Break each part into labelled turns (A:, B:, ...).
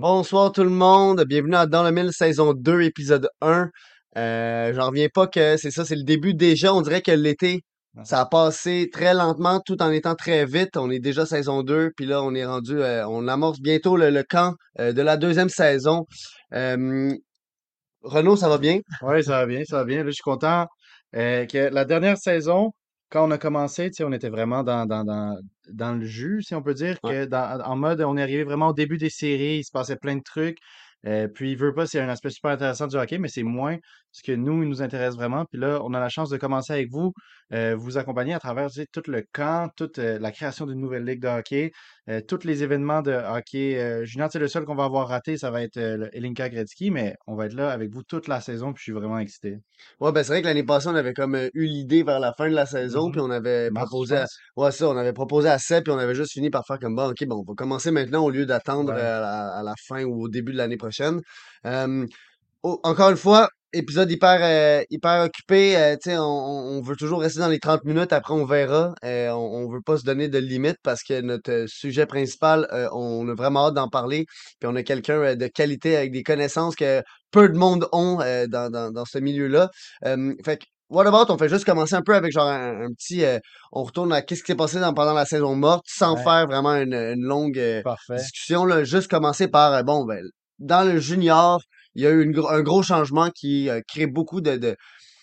A: Bonsoir tout le monde, bienvenue à Dans le Mille saison 2 épisode 1. Euh, j'en reviens pas que c'est ça, c'est le début déjà, on dirait que l'été, ça a passé très lentement tout en étant très vite. On est déjà saison 2, puis là on est rendu, euh, on amorce bientôt le, le camp euh, de la deuxième saison. Euh, Renaud, ça va bien?
B: Oui, ça va bien, ça va bien. Là, je suis content euh, que la dernière saison, quand on a commencé, tu sais, on était vraiment dans, dans, dans, dans le jus, si on peut dire,
A: Ouais.
B: que dans, en mode, on est arrivé vraiment au début des séries, il se passait plein de trucs. Euh, puis, il veut pas, c'est un aspect super intéressant du hockey, mais c'est moins ce que nous, il nous intéresse vraiment. Puis là, on a la chance de commencer avec vous, euh, vous accompagner à travers tout le camp, toute euh, la création d'une nouvelle ligue de hockey, euh, tous les événements de hockey. Euh, junior, c'est le seul qu'on va avoir raté, ça va être euh, Elinka Gretzky, mais on va être là avec vous toute la saison, puis je suis vraiment excité.
A: Ouais, ben c'est vrai que l'année passée, on avait comme euh, eu l'idée vers la fin de la saison, puis
B: Mhm.
A: on avait
B: Mars,
A: proposé à, ouais, ça, on avait proposé à Seb, puis on avait juste fini par faire comme bon, ok, bon, on va commencer maintenant au lieu d'attendre
B: Ouais.
A: euh, à la, à la fin ou au début de l'année prochaine. Euh, encore une fois, épisode hyper, euh, hyper occupé. euh, tu sais, on, on- veut toujours rester dans les 30 minutes. Après, on verra. Euh, on, on veut pas se donner de limite parce que notre euh, sujet principal, euh, on a vraiment hâte d'en parler. Puis on a quelqu'un de qualité avec des connaissances que peu de monde ont euh, dans, dans, dans ce milieu-là. Euh, fait que, What about, on fait juste commencer un peu avec genre un, un petit... euh, on retourne à qu'est-ce qui s'est passé dans- pendant la saison morte sans
B: Ouais,
A: faire vraiment une, une longue euh, discussion. Là, juste commencer par, euh, bon, ben, dans le junior, il y a eu une un gros changement qui euh, crée beaucoup de, de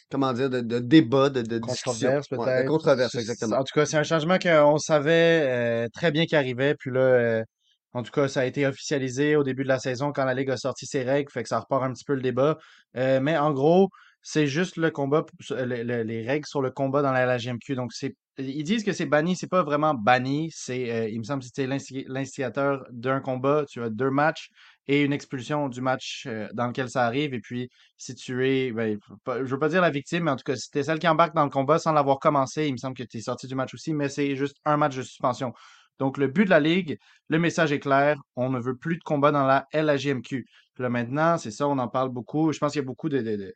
A: comment dire, de, de débats, de, de discussions.
B: Controverse
A: Ouais, de
B: peut-être.
A: controverses, exactement.
B: En tout cas, c'est un changement qu'on savait euh, très bien qu'il arrivait. Puis là, euh, en tout cas, ça a été officialisé au début de la saison quand la Ligue a sorti ses règles, fait que ça repart un petit peu le débat. Euh, mais en gros, c'est juste le combat, le- le- les règles sur le combat dans la LHMQ. Donc, c'est, ils disent que c'est banni, c'est pas vraiment banni. C'est, il me semble que c'était l'insti- l'instigateur d'un combat. Tu as deux matchs et une expulsion du match euh, dans lequel ça arrive. Et puis, si tu es, ben, je veux pas dire la victime, mais en tout cas, si t'es celle qui embarque dans le combat sans l'avoir commencé, il me semble que tu es sorti du match aussi, mais c'est juste un match de suspension. Donc, le but de la Ligue, le message est clair, on ne veut plus de combat dans la. Puis là, maintenant, c'est ça, on en parle beaucoup. Je pense qu'il y a beaucoup de, de- de-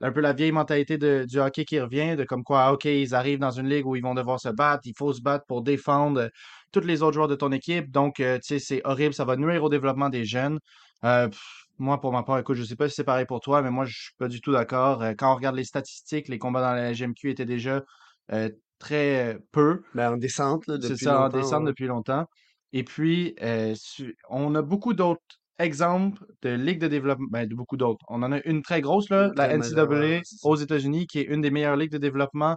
B: un peu la vieille mentalité de- du hockey qui revient, de comme quoi, OK, ils arrivent dans une ligue où ils vont devoir se battre, il faut se battre pour défendre tous les autres joueurs de ton équipe. Donc, euh, tu sais, c'est horrible, ça va nuire au développement des jeunes. Euh, pff, moi, pour ma part, écoute, je sais pas si c'est pareil pour toi, mais moi, je suis pas du tout d'accord. Euh, quand on regarde les statistiques, les combats dans la GMQ étaient déjà très peu.
A: Ben, en descente, là,
B: C'est
A: depuis
B: ça, en descente
A: ouais.
B: depuis longtemps. Et puis, on a beaucoup d'autres exemples de ligues de développement, ben, de beaucoup d'autres. On en a une très grosse, là, la NCAA
A: c'est
B: aux États-Unis, qui est une des meilleures ligues de développement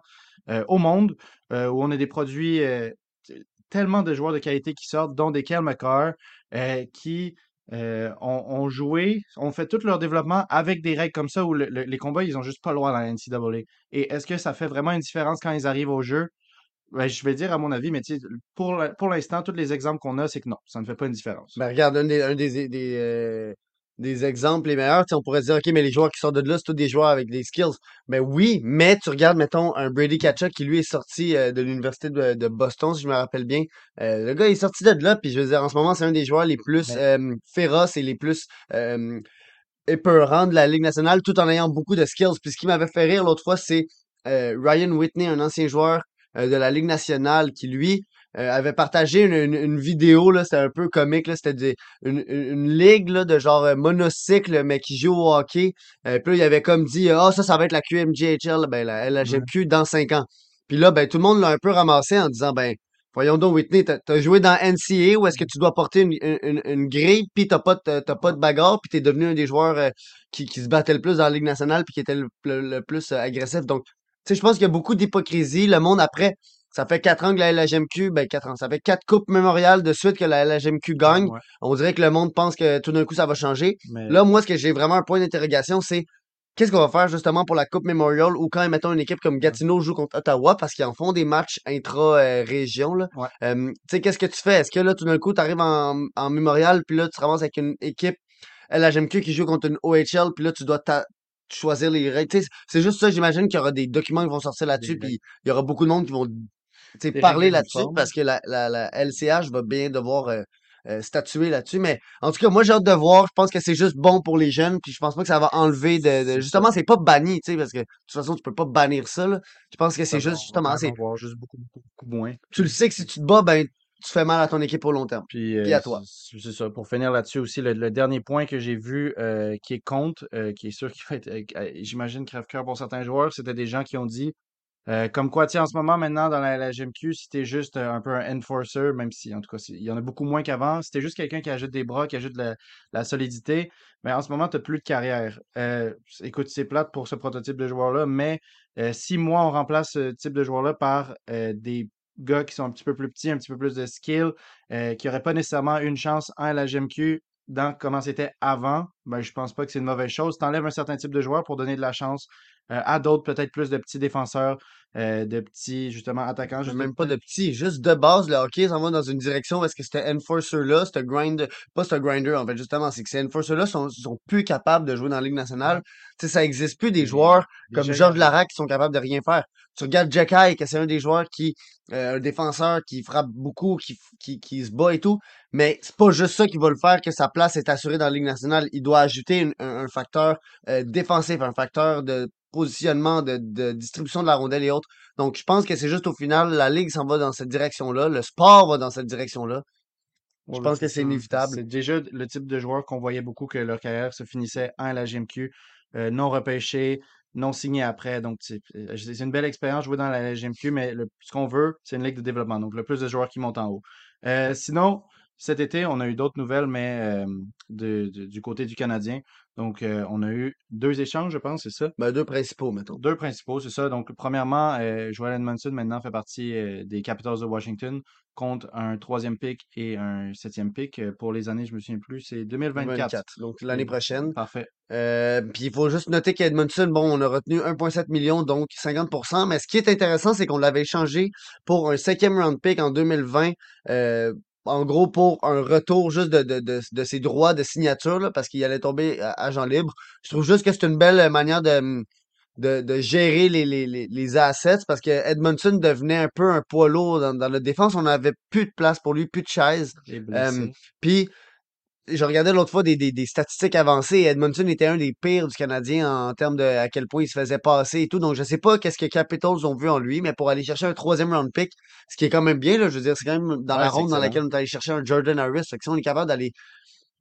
B: euh, au monde, euh, où on a des produits, euh, tellement de joueurs de qualité qui sortent, dont des Kyle McCarr, euh, qui euh, ont, joué, ont fait tout leur développement avec des règles comme ça, où le- le- les combats, ils ont juste pas le droit dans la NCAA. Et est-ce que ça fait vraiment une différence quand ils arrivent au jeu? Ouais, je vais dire à mon avis, mais pour pour l'instant, tous les exemples qu'on a, c'est que non, ça ne fait pas une différence.
A: Ben, regarde, un des, euh, des exemples les meilleurs, on pourrait dire, OK, mais les joueurs qui sortent de là, c'est tous des joueurs avec des skills. Ben oui, mais tu regardes, mettons, un Brady Kachuk qui, lui, est sorti euh, de l'Université de, de Boston, si je me rappelle bien. Euh, le gars, est sorti de là, puis je veux dire, en ce moment, c'est un des joueurs les plus
B: Mais
A: euh, féroces et les plus épeurants de la Ligue nationale, tout en ayant beaucoup de skills. Puis ce qui m'avait fait rire l'autre fois, c'est euh, Ryan Whitney, un ancien joueur de la Ligue nationale, qui, lui, euh, avait partagé une, une- une vidéo, là, c'était un peu comique, là, c'était une, une, une ligue là, de genre euh, monocycle, mais qui joue au hockey. Euh, puis là, il avait comme dit, ah, ça, ça va être la QMJHL, ben, la
B: ouais,
A: LHMQ dans cinq ans. Puis là, ben, tout le monde l'a un peu ramassé en disant, ben, voyons donc, Whitney, t'as as joué dans NCAA où est-ce que tu dois porter une, une, une- une grille, puis t'as pas, de- t'as pas de bagarre, puis t'es devenu un des joueurs euh, qui, qui se battait le plus dans la Ligue nationale, puis qui était le, le- le plus euh, agressif. Donc, tu sais, je pense qu'il y a beaucoup d'hypocrisie. Le monde, après, ça fait quatre ans que la LHMQ, ben quatre ans, ça fait quatre coupes mémoriales de suite que la LHMQ gagne.
B: ouais.
A: On dirait que le monde pense que tout d'un coup, ça va changer.
B: Mais
A: Là, moi, ce que j'ai vraiment un point d'interrogation, c'est qu'est-ce qu'on va faire justement pour la Coupe Memorial ou quand, mettons, une équipe comme Gatineau joue contre Ottawa parce qu'ils en font des matchs intra-région,
B: ouais.
A: Euh, tu sais, qu'est-ce que tu fais? Est-ce que là, tout d'un coup, tu arrives en, en Memorial, puis là, tu te ramasses avec une équipe LHMQ qui joue contre une OHL, puis là, tu dois ta- choisir les règles. C'est juste ça, j'imagine qu'il y aura des documents qui vont sortir
B: Des
A: là-dessus, puis il y aura beaucoup de monde qui vont parler là-dessus parce que la, la, la LCH va bien devoir euh, euh, statuer là-dessus. Mais en tout cas, moi, j'ai hâte de voir. Je pense que c'est juste bon pour les jeunes, puis je pense pas que ça va enlever de. Justement, c'est pas banni, tu sais, parce que de toute façon, tu peux pas bannir ça, là. Je pense que c'est juste, justement, c'est
B: juste beaucoup, beaucoup, beaucoup moins.
A: tu le sais que si tu te bats, ben, tu fais mal à ton équipe au long terme.
B: Puis,
A: Puis
B: euh,
A: à toi.
B: c'est ça. Pour finir là-dessus aussi, le, le dernier point que j'ai vu euh, qui est contre, euh, qui est sûr qu'il va être, j'imagine, crève-cœur pour certains joueurs, c'était des gens qui ont dit euh, comme quoi, tu en ce moment, maintenant, dans la, la GMQ, si t'es juste euh, un peu un enforcer, même si, en tout cas, il y en a beaucoup moins qu'avant, si t'es juste quelqu'un qui ajoute des bras, qui ajoute la, solidité, mais en ce moment, t'as plus de carrière. Euh, écoute, c'est plate pour ce prototype de joueur-là, mais euh, si moi, on remplace ce type de joueur-là par des gars qui sont un petit peu plus petits, un petit peu plus de skill, qui n'auraient pas nécessairement une chance en la GMQ dans comment c'était avant, ben, je pense pas que c'est une mauvaise chose. T'enlèves un certain type de joueur pour donner de la chance euh, à d'autres, peut-être plus de petits défenseurs, euh, de petits, justement, attaquants. Juste
A: Même pas de petit, juste de base, le hockey s'en va dans une direction parce que c'était Enforcer-là, ce grind, pas ce grinder, en fait, justement, c'est que ces Enforcer-là sont, sont plus capables de jouer dans la Ligue nationale. Tu sais, ça existe plus des joueurs comme Georges Larac qui sont capables de rien faire. Tu regardes Jack High, que c'est un des joueurs qui, euh, un défenseur qui frappe beaucoup, qui, qui, qui se bat et tout, mais c'est pas juste ça qui va le faire que sa place est assurée dans la Ligue nationale. Il doit ajouter une- un, un facteur euh, défensif, un facteur de positionnement, de, de distribution de la rondelle et autres. Donc, je pense que c'est juste au final, la Ligue s'en va dans cette direction-là, le sport va dans cette direction-là. Je
B: Ouais,
A: pense que c'est inévitable.
B: C'est déjà le type de joueur qu'on voyait beaucoup que leur carrière se finissait en la GMQ, euh, non repêché, non signé après. Donc, c'est euh, c'est une belle expérience jouer dans la GMQ, mais le- ce qu'on veut, c'est une ligue de développement. Donc, le plus de joueurs qui montent en haut. Euh, sinon, cet été, on a eu d'autres nouvelles, mais euh, de- de- du côté du Canadien. Donc, euh, on a eu deux échanges, je pense, c'est ça?
A: Ben, deux principaux, mettons.
B: Deux principaux, c'est ça. Donc, premièrement, euh, Joel Edmondson maintenant fait partie euh, des Capitals de Washington contre un troisième pick et un septième pick pour les années, je me souviens plus, c'est 2024.
A: 24. Donc, l'année prochaine.
B: Parfait.
A: Euh, puis il faut juste noter qu'Edmondson, bon, on a retenu 1,7 million, donc 50%. Mais ce qui est intéressant, c'est qu'on l'avait échangé pour un cinquième round pick en 2020. Euh, en gros, pour un retour juste de, de, de, de ses droits de signature, là, parce qu'il allait tomber à agent libre. Je trouve juste que c'est une belle manière de, de, de gérer les, les, les, assets parce que Edmondson devenait un peu un poids lourd dans, dans notre défense. On n'avait plus de place pour lui, plus de chaises.
B: Et
A: Euh, puis, je regardais l'autre fois des, des, des statistiques avancées. et Edmondson était un des pires du Canadien en termes de à quel point il se faisait passer et tout. Donc, je sais pas qu'est-ce que Capitals ont vu en lui, mais pour aller chercher un troisième round pick, ce qui est quand même bien, là, je veux dire, c'est quand même dans
B: Ouais,
A: la ronde dans laquelle on est allé chercher un Jordan Harris. Fait que si on est capable d'aller, tu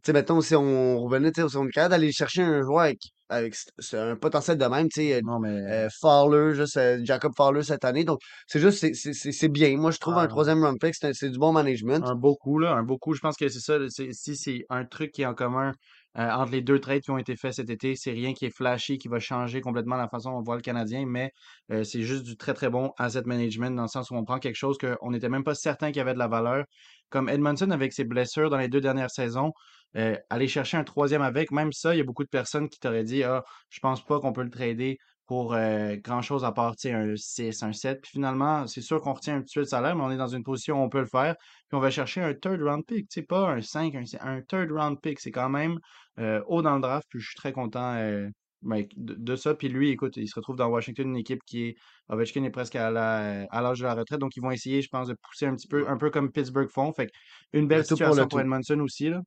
A: sais, mettons, si on revenait, tu sais, si on est capable d'aller chercher un joueur avec, avec un potentiel de même, tu sais,
B: mais
A: euh, Fowler, juste euh, Jacob Fowler cette année. Donc, c'est juste, c'est- c'est c'est- c'est bien. Moi, je trouve un
B: un,
A: troisième round pick, c'est du bon management.
B: un beau coup, là. Un beau coup. Je pense que c'est ça. Si c'est un truc qui est en commun euh, entre les deux trades qui ont été faits cet été, c'est rien qui est flashy, qui va changer complètement la façon dont on voit le Canadien, mais euh, c'est juste du très, très bon asset management dans le sens où on prend quelque chose qu'on n'était même pas certain qu'il y avait de la valeur. Comme Edmondson avec ses blessures dans les deux dernières saisons, euh, aller chercher un troisième avec, même ça, il y a beaucoup de personnes qui t'auraient dit Ah, je pense pas qu'on peut le trader pour euh, grand-chose à part tu sais, un 6, un 7. Puis finalement, c'est sûr qu'on retient un petit peu de salaire, mais on est dans une position où on peut le faire. Puis on va chercher un third round pick, tu sais, pas un 5, un, un third round pick. C'est quand même euh, haut dans le draft, puis je suis très content euh, ben, de, de ça. Puis lui, écoute, il se retrouve dans Washington, une équipe qui est. Ovechkin est presque à la- à l'âge de la retraite, donc ils vont essayer, je pense, de pousser un petit peu, un peu comme Pittsburgh font. Fait une belle
A: Le pour le
B: situation pour
A: tout.
B: Edmondson aussi, là.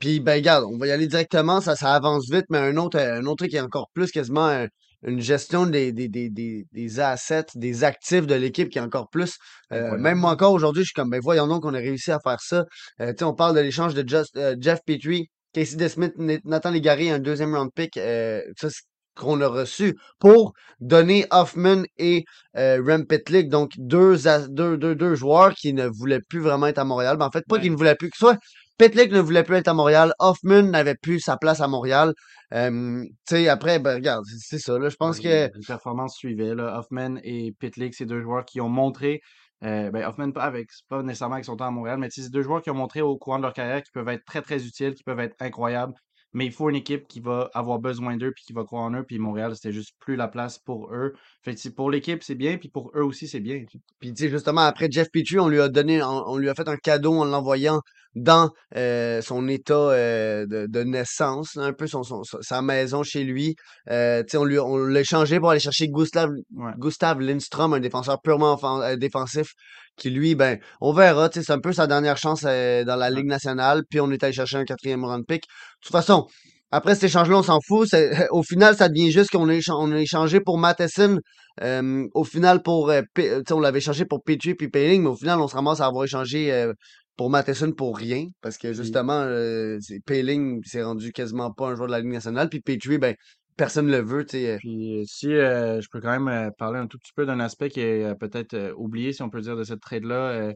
A: Puis, ben, regarde, on va y aller directement, ça, ça avance vite, mais un autre, euh, un autre truc qui est encore plus quasiment euh, une gestion des, des, des, des, des assets, des actifs de l'équipe qui est encore plus. euh, même moi encore aujourd'hui, je suis comme, ben, voyons donc qu'on a réussi à faire ça. Euh, tu sais, on parle de l'échange de Just- euh, Jeff Petrie, Casey DeSmith, Nathan Légaré, un deuxième round pick, euh, ça, qu'on a reçu pour donner Hoffman et euh, Rem Pitlick, donc deux, deux, deux, deux joueurs qui ne voulaient plus vraiment être à Montréal. Ben, en fait, pas qu'ils ne voulaient plus, que soit Pitlick ne voulait plus être à Montréal. Hoffman n'avait plus sa place à Montréal. Euh, tu sais, après, ben, regarde, c'est ça. Là, je pense que
B: les performances suivaient, là. Hoffman et Pitlick, c'est deux joueurs qui ont montré. euh, ben, Hoffman, pas, avec, pas nécessairement avec son temps à Montréal, mais c'est deux joueurs qui ont montré au courant de leur carrière qu'ils peuvent être très, très utiles, qui peuvent être incroyables. Mais il faut une équipe qui va avoir besoin d'eux puis qui va croire en eux. Puis Montréal, c'était juste plus la place pour eux. Fait que pour l'équipe, c'est bien, puis pour eux aussi, c'est bien.
A: Puis, tu sais, justement, après Jeff Petrie, on lui a donné, on, on lui a fait un cadeau en l'envoyant dans euh, son état euh, de, de naissance, un peu son, son- sa maison chez lui. Euh, tu sais, on lui, on l'a échangé pour aller chercher Gustav,
B: Ouais.
A: Gustav Lindstrom, un défenseur purement euh, défensif, qui lui, ben, on verra, tu sais, c'est un peu sa dernière chance euh, dans la. Ligue nationale, puis on est allé chercher un quatrième round pick. De toute façon, après cet échange-là, on s'en fout. C'est- Au final, ça devient juste qu'on a, écha- on a échangé pour Matheson. euh, au final, pour, euh, euh, tu sais, on l'avait échangé pour Petrie puis Payling, mais au final, on se ramasse à avoir échangé euh, pour Matheson pour rien. Parce que justement, euh, c'est- Payling s'est rendu quasiment pas un joueur de la Ligue nationale. Puis Petrie, ben, personne le veut. tu sais, euh,
B: puis euh, si euh, je peux quand même euh, parler un tout petit peu d'un aspect qui est euh, peut-être oublié, si on peut dire, de cette trade-là.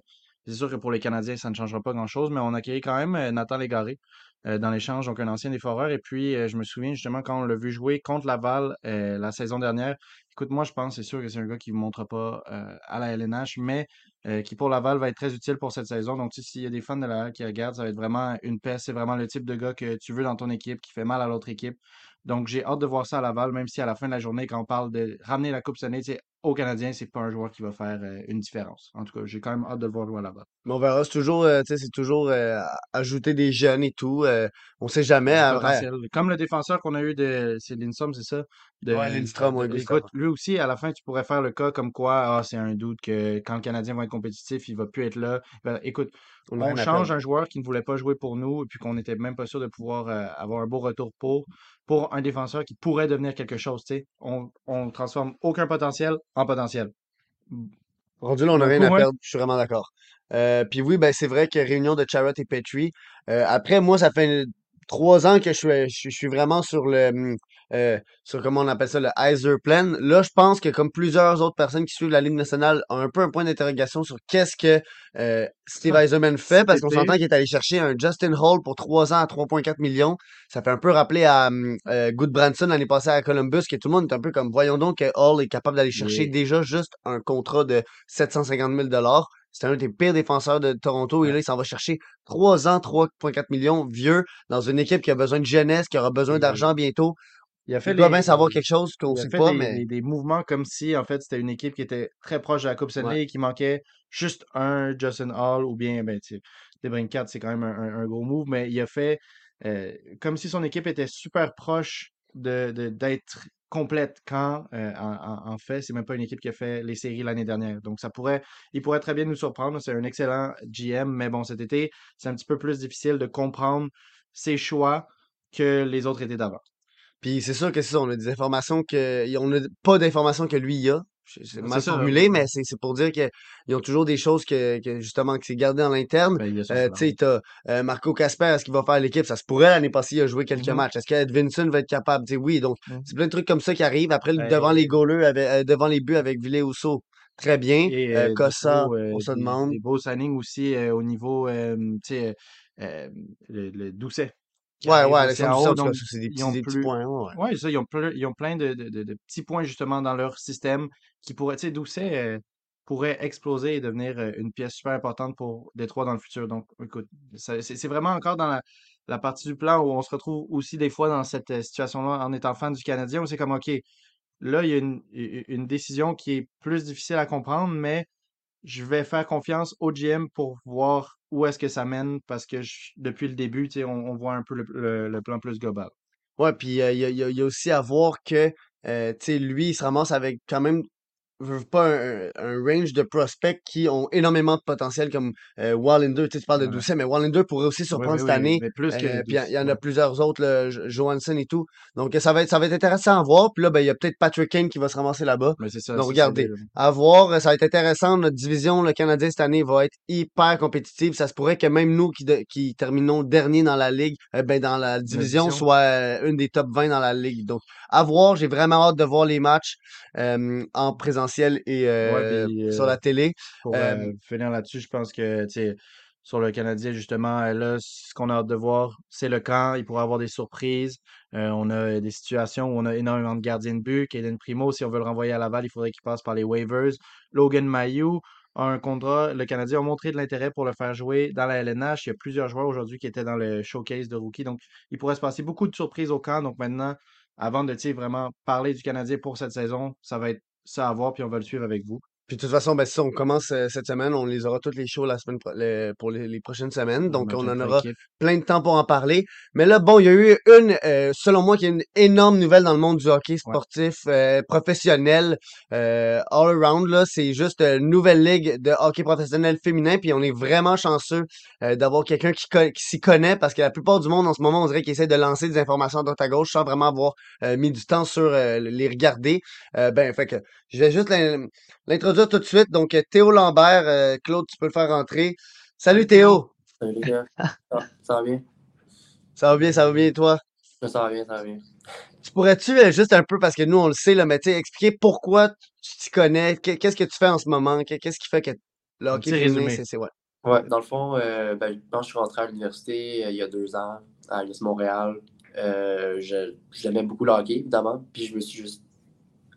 B: c'est sûr que pour les Canadiens, ça ne changera pas grand-chose, mais on a accueilli quand même Nathan Légaré dans l'échange, donc un ancien déforeur. Et puis, je me souviens justement quand on l'a vu jouer contre Laval la saison dernière. Écoute, moi, je pense, c'est sûr que c'est un gars qui ne montre pas à la LNH, mais qui pour Laval va être très utile pour cette saison. Donc, s'il y a des fans de Laval qui regardent, ça va être vraiment une paix. C'est vraiment le type de gars que tu veux dans ton équipe, qui fait mal à l'autre équipe. Donc, j'ai hâte de voir ça à Laval, même si à la fin de la journée, quand on parle de ramener la Coupe Stanley, aux Canadiens, c'est pas un joueur qui va faire euh, une différence. En tout cas, j'ai quand même hâte de le voir jouer à Laval.
A: mais on verra. C'est toujours, euh, tu sais, c'est toujours euh, ajouter des jeunes et tout. euh, on sait jamais.
B: Potentiel. Comme le défenseur qu'on a eu de. C'est Lindstrom, c'est ça? De,
A: ouais, Lindstrom,
B: de-
A: ouais,
B: écoute, lui aussi, à la fin, tu pourrais faire le cas comme quoi, ah, c'est un doute que quand le Canadien va être compétitif, il va plus être là. Ben, écoute,
A: On
B: change un joueur qui ne voulait pas jouer pour nous et puis qu'on n'était même pas sûr de pouvoir avoir un beau retour pour, pour un défenseur qui pourrait devenir quelque chose, tu sais. On, on transforme aucun potentiel en potentiel.
A: Rendu là, on n'a rien à perdre. Je suis vraiment d'accord. Euh, puis oui, ben c'est vrai que réunion de Charrot et Petrie. Euh, après, moi, ça fait trois ans que je suis, je, suis je suis vraiment sur le hum, euh, sur comment on appelle ça, le Heiser Plan. Là, je pense que comme plusieurs autres personnes qui suivent la Ligue nationale ont un peu un point d'interrogation sur qu'est-ce que euh, Steve Eiserman fait, parce qu'on s'entend qu'il est allé chercher un Justin Hall pour trois ans à 3,4 millions. Ça fait un peu rappeler à hum, euh, Goodbranson l'année passée à Columbus, que tout le monde est un peu comme, voyons donc que Hall est capable d'aller chercher déjà juste un contrat de 750 000 c'était un des pires défenseurs de Toronto et là, il s'en va chercher 3 ans, 3,4 millions, vieux, dans une équipe qui a besoin de jeunesse, qui aura besoin d'argent bientôt.
B: Il a fait
A: Il doit bien savoir quelque chose qu'on
B: il a
A: sait
B: fait
A: pas,
B: des,
A: mais
B: des, des mouvements comme si, en fait, c'était une équipe qui était très proche de la Coupe
A: ouais.
B: Stanley et qui manquait juste un Justin Hall ou bien, ben, tu sais, DeBrincat, c'est quand même un, un- un gros move, mais il a fait euh, comme si son équipe était super proche de, de- d'être complète quand, euh, en, en- en fait, c'est même pas une équipe qui a fait les séries l'année dernière. Donc, ça pourrait, il pourrait très bien nous surprendre. C'est un excellent GM, mais bon, cet été, c'est un petit peu plus difficile de comprendre ses choix que les autres étés d'avant.
A: Puis c'est sûr que c'est ça, on a des informations que. y- On n'a pas d'informations que lui il a. C'est C'est mal
B: ça,
A: formulé, mais c'est pour dire qu'ils ont toujours des choses que, que justement que c'est gardé en interne.
B: ben,
A: Euh, tu sais, t'as euh, Marco Casper, est-ce qu'il va faire l'équipe? Ça se pourrait l'année passée, il a joué quelques
B: Mhm,
A: matchs. Est-ce que Vincent va être capable? Tu sais, oui, donc
B: mhm.
A: c'est plein de trucs comme ça qui arrivent. Après, le- devant les
B: Ben,
A: goalers, avec, euh, devant les buts avec Ville Ousso, très bien.
B: Et
A: Euh,
B: euh,
A: Cossa,
B: beaux, euh,
A: on se demande.
B: des beaux signings aussi euh, au niveau, euh, tu sais, euh, le, le Doucet
A: Ouais, ouais,
B: Donc,
A: c'est des
B: ils
A: petits,
B: ont
A: des petits
B: plus.
A: points. ouais.
B: Ouais, ça, ils ont, ils ont plein de, de- de- de petits points justement dans leur système qui pourraient, tu sais, Doucet euh, pourrait exploser et devenir euh, une pièce super importante pour Détroit dans le futur. Donc, écoute, c'est vraiment encore dans la, la partie du plan où on se retrouve aussi des fois dans cette euh, situation-là en étant fan du Canadien où c'est comme, OK, là, il y a une une décision qui est plus difficile à comprendre, mais je vais faire confiance au GM pour voir où est-ce que ça mène parce que depuis le début, on, on voit un peu le, plan plus global.
A: Ouais, puis euh, il y, a, aussi à voir que, euh, lui, il se ramasse avec quand même veux pas un, un range de prospects qui ont énormément de potentiel comme euh, Wallander. Tu sais, tu parles de
B: Ouais.
A: Doucet, mais Wallander pourrait aussi surprendre cette
B: oui,
A: année.
B: mais plus que
A: Euh, puis il y, en il
B: 12.
A: y en a plusieurs autres, là, Jo- Johansson et tout. Donc ça va être, ça va être intéressant à voir. Puis là, ben, il y a peut-être Patrick Kane qui va se ramasser là-bas. Donc regardez, à voir, ça va être intéressant. Notre division, le Canadien cette année, va être hyper compétitive. Ça se pourrait que même nous qui, de- qui terminons dernier dans la ligue, euh, ben, dans la
B: La
A: division, soit euh, une des top 20 dans la ligue. Donc à voir, j'ai vraiment hâte de voir les matchs euh, en et
B: Ouais,
A: euh,
B: puis
A: sur
B: euh,
A: la télé.
B: pour
A: Euh,
B: euh, finir là-dessus, je pense que, sur le Canadien, justement, euh, là, ce qu'on a hâte de voir, c'est le camp. Il pourrait y avoir des surprises. Euh, on a des situations où on a énormément de gardiens de but. Kaden Primo, si on veut le renvoyer à Laval, il faudrait qu'il passe par les waivers. Logan Mayou a un contrat. Le Canadien a montré de l'intérêt pour le faire jouer dans la LNH. Il y a plusieurs joueurs aujourd'hui qui étaient dans le showcase de rookie. Donc, il pourrait se passer beaucoup de surprises au camp. Donc, maintenant, avant de vraiment parler du Canadien pour cette saison, ça va être ça à voir, puis on va le suivre avec vous.
A: Puis de toute façon, ben, si on commence euh, cette semaine, on les aura toutes les shows la semaine pro- le- pour les, les prochaines semaines. Donc, on en aura plein de temps pour en parler. Mais là, bon, il y a eu une, euh, selon moi, qui est une énorme nouvelle dans le monde du hockey sportif euh, professionnel, euh, all around. Là, c'est juste une nouvelle ligue de hockey professionnel féminin. Puis on est vraiment chanceux euh, d'avoir quelqu'un qui, co- qui s'y connaît parce que la plupart du monde en ce moment, on dirait qu'il essaie de lancer des informations à droite à gauche sans vraiment avoir euh, mis du temps sur euh, les regarder. Euh, ben, fait que je vais juste l'in- l'introduire tout de suite. Donc, euh, Théo Lambert, euh, Claude, tu peux le faire rentrer. Salut Théo!
C: Salut les gars. Ça, ça va bien?
A: Ça va bien, ça va bien, et toi?
C: Ça va bien, ça va bien.
A: Tu pourrais-tu, euh, juste un peu, parce que nous, on le sait, là, mais expliquer pourquoi tu t'y connais, que- qu'est-ce que tu fais en ce moment, que- qu'est-ce qui fait que le hockey féminin, c'est, c'est ouais.
C: Ouais, dans le fond, euh, ben, que je suis rentré à l'université euh, il y a deux ans, à l'Université de Montréal. Euh, je- J'aimais beaucoup le hockey, évidemment, puis je me suis juste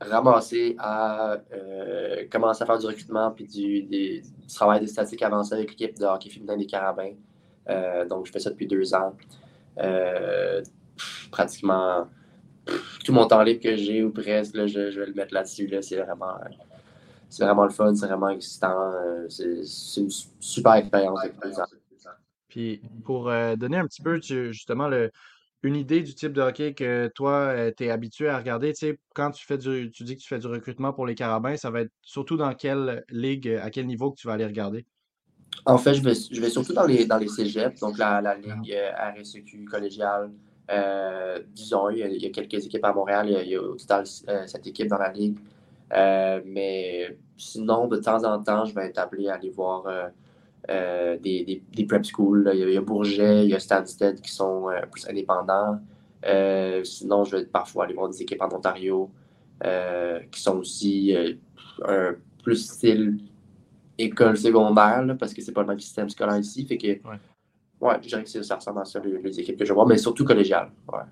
C: ramassé à euh, commencer à faire du recrutement puis du, travail des statistiques avancées avec l'équipe de hockey féminin des Carabins. Euh, donc, je fais ça depuis deux ans. Euh, pratiquement tout mon temps libre que j'ai, ou presque, je, vais le mettre là-dessus. Là, c'est vraiment... C'est vraiment le fun, c'est vraiment excitant. C'est une su- super expérience depuis deux ans.
B: Puis pour donner un petit peu justement le, une idée du type de hockey que toi, tu es habitué à regarder, tu sais, quand tu fais du, tu dis que tu fais du recrutement pour les Carabins, ça va être surtout dans quelle ligue, à quel niveau que tu vas aller regarder?
C: En fait, je vais, je vais surtout dans les, dans les cégeps, donc la, la ligue euh, RSEQ collégiale. Euh, disons, il y, a, il y a quelques équipes à Montréal, il y a, il y a au total euh, cette équipe dans la ligue. Euh, mais sinon, de temps en temps, je vais être appelé à aller voir euh, des, des, des prep schools. là. Il y a, il y a Bourget, il y a Stansted qui sont euh, plus indépendants. Euh, sinon, je vais parfois aller voir des équipes en Ontario qui sont aussi un plus style école secondaire, là, parce que c'est pas le même système scolaire ici. Fait que,
B: Ouais.
C: ouais, je dirais que ça ressemble à ça, les, les équipes que je vois, mais surtout collégiales. Ouais.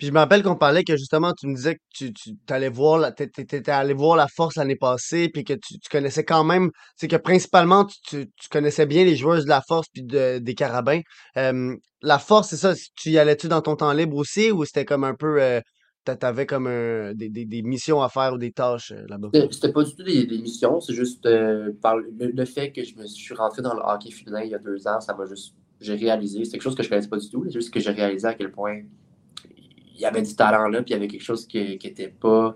A: Puis je me rappelle qu'on parlait que justement, tu me disais que tu, tu allais voir, la, t'étais allé voir la force l'année passée, puis que tu, connaissais quand même, c'est que principalement, tu, tu, connaissais bien les joueuses de la force puis de- des carabins. La force, c'est ça, tu y allais-tu dans ton temps libre aussi, ou c'était comme un peu, euh, t'a- t'avais comme un- des, des, missions à faire ou des tâches euh, là-bas?
C: C'était pas du tout des, missions, c'est juste euh, par le, le fait que je me suis rentré dans le hockey féminin il y a deux ans, ça m'a juste. J'ai réalisé, c'est quelque chose que je connaissais pas du tout, c'est juste que j'ai réalisé à quel point il y avait du talent là, puis il y avait quelque chose qui, qui était pas.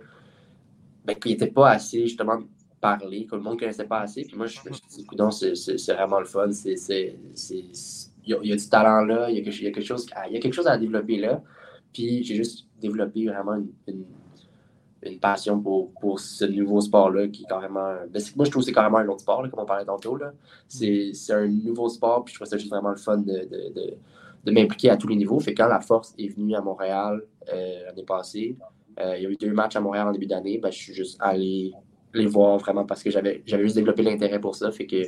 C: Ben, qui était pas assez, justement, parlé, que le monde connaissait pas assez. Puis moi, je me suis dit, Coudonc, c'est vraiment le fun. Il y, a, du talent là, il y a quelque, chose, il y a quelque chose à développer là. Puis j'ai juste développé vraiment une, passion pour, pour ce nouveau sport-là qui est carrément. ben, moi, je trouve que c'est carrément un autre sport, comme on parlait tantôt. C'est un nouveau sport, puis je trouve ça juste vraiment le fun de, de m'impliquer à tous les niveaux. Fait que quand la force est venue à Montréal euh, l'année passée, euh, il y a eu deux matchs à Montréal en début d'année, ben, je suis juste allé les voir vraiment parce que j'avais juste développé l'intérêt pour ça. Fait que.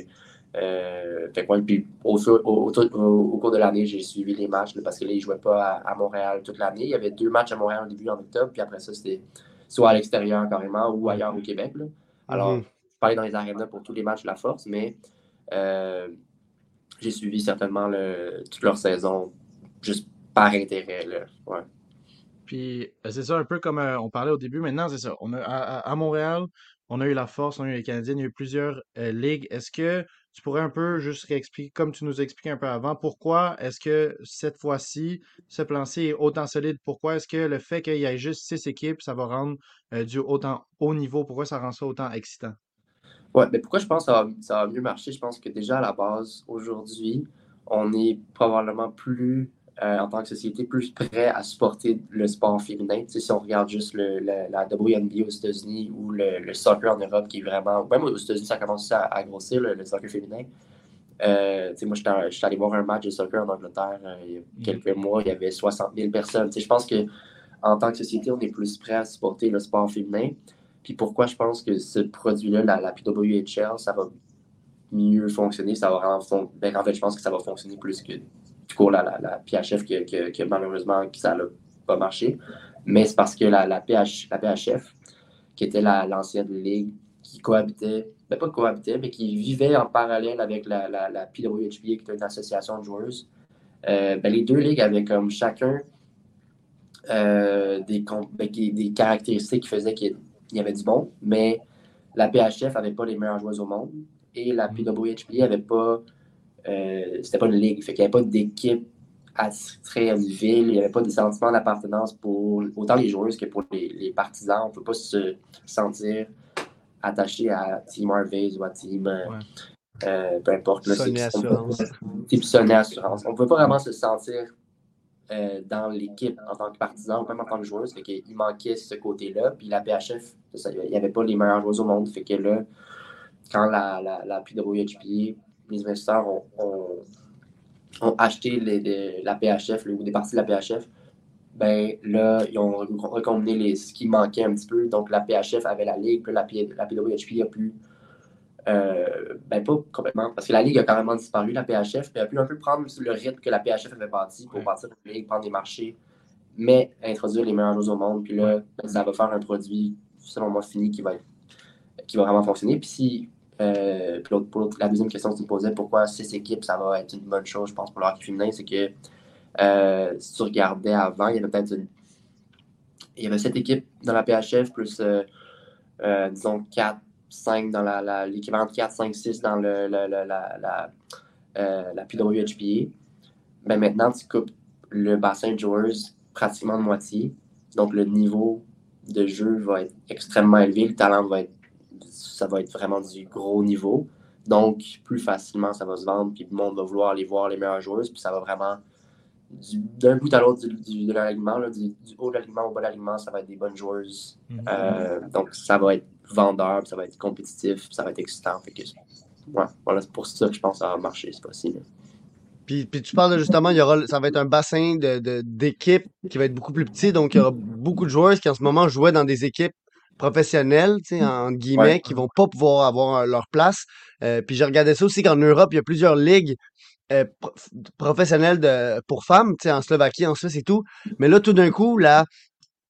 C: Euh, fait que, ouais, puis au, fur- au, au- au- au cours de l'année, j'ai suivi les matchs là, parce que là, ils ne jouaient pas à, à Montréal toute l'année. Il y avait deux matchs à Montréal au début en octobre, puis après ça, c'était soit à l'extérieur carrément ou ailleurs au Québec. là. Alors,
A: Mhm.
C: je allé dans les arénas pour tous les matchs de la force, mais euh, j'ai suivi certainement toute leur saison juste par intérêt. Là. Ouais.
B: Puis euh, c'est ça un peu comme euh, on parlait au début. Maintenant, c'est ça. On a, à, Montréal, on a eu la Force, on a eu les Canadiens, il y a eu plusieurs euh, ligues. Est-ce que tu pourrais un peu juste réexpliquer, comme tu nous expliquais un peu avant, pourquoi est-ce que cette fois-ci, ce plan-ci est autant solide? Pourquoi est-ce que le fait qu'il y ait juste six équipes, ça va rendre du autant haut niveau? Pourquoi ça rend ça autant excitant?
C: Ouais, mais pourquoi je pense que ça va, ça va mieux marcher? Je pense que déjà à la base, aujourd'hui, on est probablement plus, euh, en tant que société, plus prêt à supporter le sport féminin. Tu sais, si on regarde juste le, le- la WNBA aux États-Unis ou le, le soccer en Europe, qui est vraiment. Même aux États-Unis, ça commence à, à grossir, le, soccer féminin. Euh, moi, j'étais j'étais allé voir un match de soccer en Angleterre euh, il y a quelques mois, il y avait 60 000 personnes. Je pense que en tant que société, on est plus prêt à supporter le sport féminin. Puis pourquoi je pense que ce produit-là, la, PWHL, ça va mieux fonctionner, ça va vraiment fon- ben, en fait, je pense que ça va fonctionner plus que du coup la, PHF que, que, malheureusement ça n'a pas marché. Mais c'est parce que la, la, PH, la PHF, qui était la- l'ancienne ligue qui cohabitait, ben pas cohabitait, mais qui vivait en parallèle avec la, la, qui était une association de joueuses, euh, ben, les deux ligues avaient comme chacun euh, des, ben, des caractéristiques qui faisaient qu'il y avait du bon, mais la PHF n'avait pas les meilleures joueuses au monde et la PWHP n'avait pas. Euh, c'était pas une ligue. Fait qu'il n'y avait pas d'équipe attitrée à une ville. Il n'y avait pas de sentiment d'appartenance pour autant les joueuses que pour les, partisans. On ne peut pas se sentir attaché à Team Harvey ou à Team. Euh, euh, peu importe.
A: Sonnet Assurance.
C: Type Sonnet Assurance. On ne peut pas vraiment se sentir euh, dans l'équipe en tant que partisan ou même en tant que joueuse. Fait qu'il manquait ce côté-là. Puis la PHF, il n'y avait pas les meilleurs joueurs au monde. Fait que là, quand la, la, la les investisseurs ont, ont, acheté la PHF ou des parties de la PHF, ben là, ils ont recombiné ce qui manquait un petit peu. Donc la PHF avait la Ligue, puis la, la PWHP a pu euh, ben pas complètement, parce que la Ligue a carrément disparu, la PHF, elle a pu un peu prendre le rythme que la PHF avait bâti pour partir de la Ligue, prendre des marchés, mais introduire les meilleurs joueurs au monde. Puis là, ben, ça va faire un produit, selon moi, fini qui va, qui va vraiment fonctionner. Puis si, euh, puis pour la deuxième question que tu me posais, pourquoi six équipes, ça va être une bonne chose, je pense, pour le hockey féminin, c'est que euh, si tu regardais avant, il y avait peut-être une... Il y avait sept équipes dans la PHF, plus, disons, quatre 5 dans l'équivalent de 4, 5, 6 dans le, la, la, euh, la PWHPA, ben maintenant, tu coupes le bassin de joueurs pratiquement de moitié. Donc, le niveau de jeu va être extrêmement élevé. Le talent va être, ça va être vraiment du gros niveau. Donc, plus facilement, ça va se vendre. Puis, le monde va vouloir aller voir les meilleurs joueurs. Puis, ça va vraiment, d'un bout à l'autre de l'alignement, du, haut de l'alignement au bas de l'alignement, ça va être des bonnes joueuses. Mm-hmm. Euh, donc, ça va être vendeur, ça va être compétitif, ça va être excitant. Fait que, ouais, voilà, c'est pour ça que je pense que ça va marcher, c'est possible.
A: Puis, puis tu parles justement, il y aura, ça va être un bassin d'équipes de, qui va être beaucoup plus petit. Donc, il y aura beaucoup de joueurs qui en ce moment jouaient dans des équipes professionnelles, tu sais, en guillemets, qui vont pas pouvoir avoir leur place. Euh, puis j'ai regardé ça aussi qu'en Europe, il y a plusieurs ligues euh, professionnelles de, pour femmes, tu sais, en Slovaquie, en Suisse et tout. Mais là, tout d'un coup, la,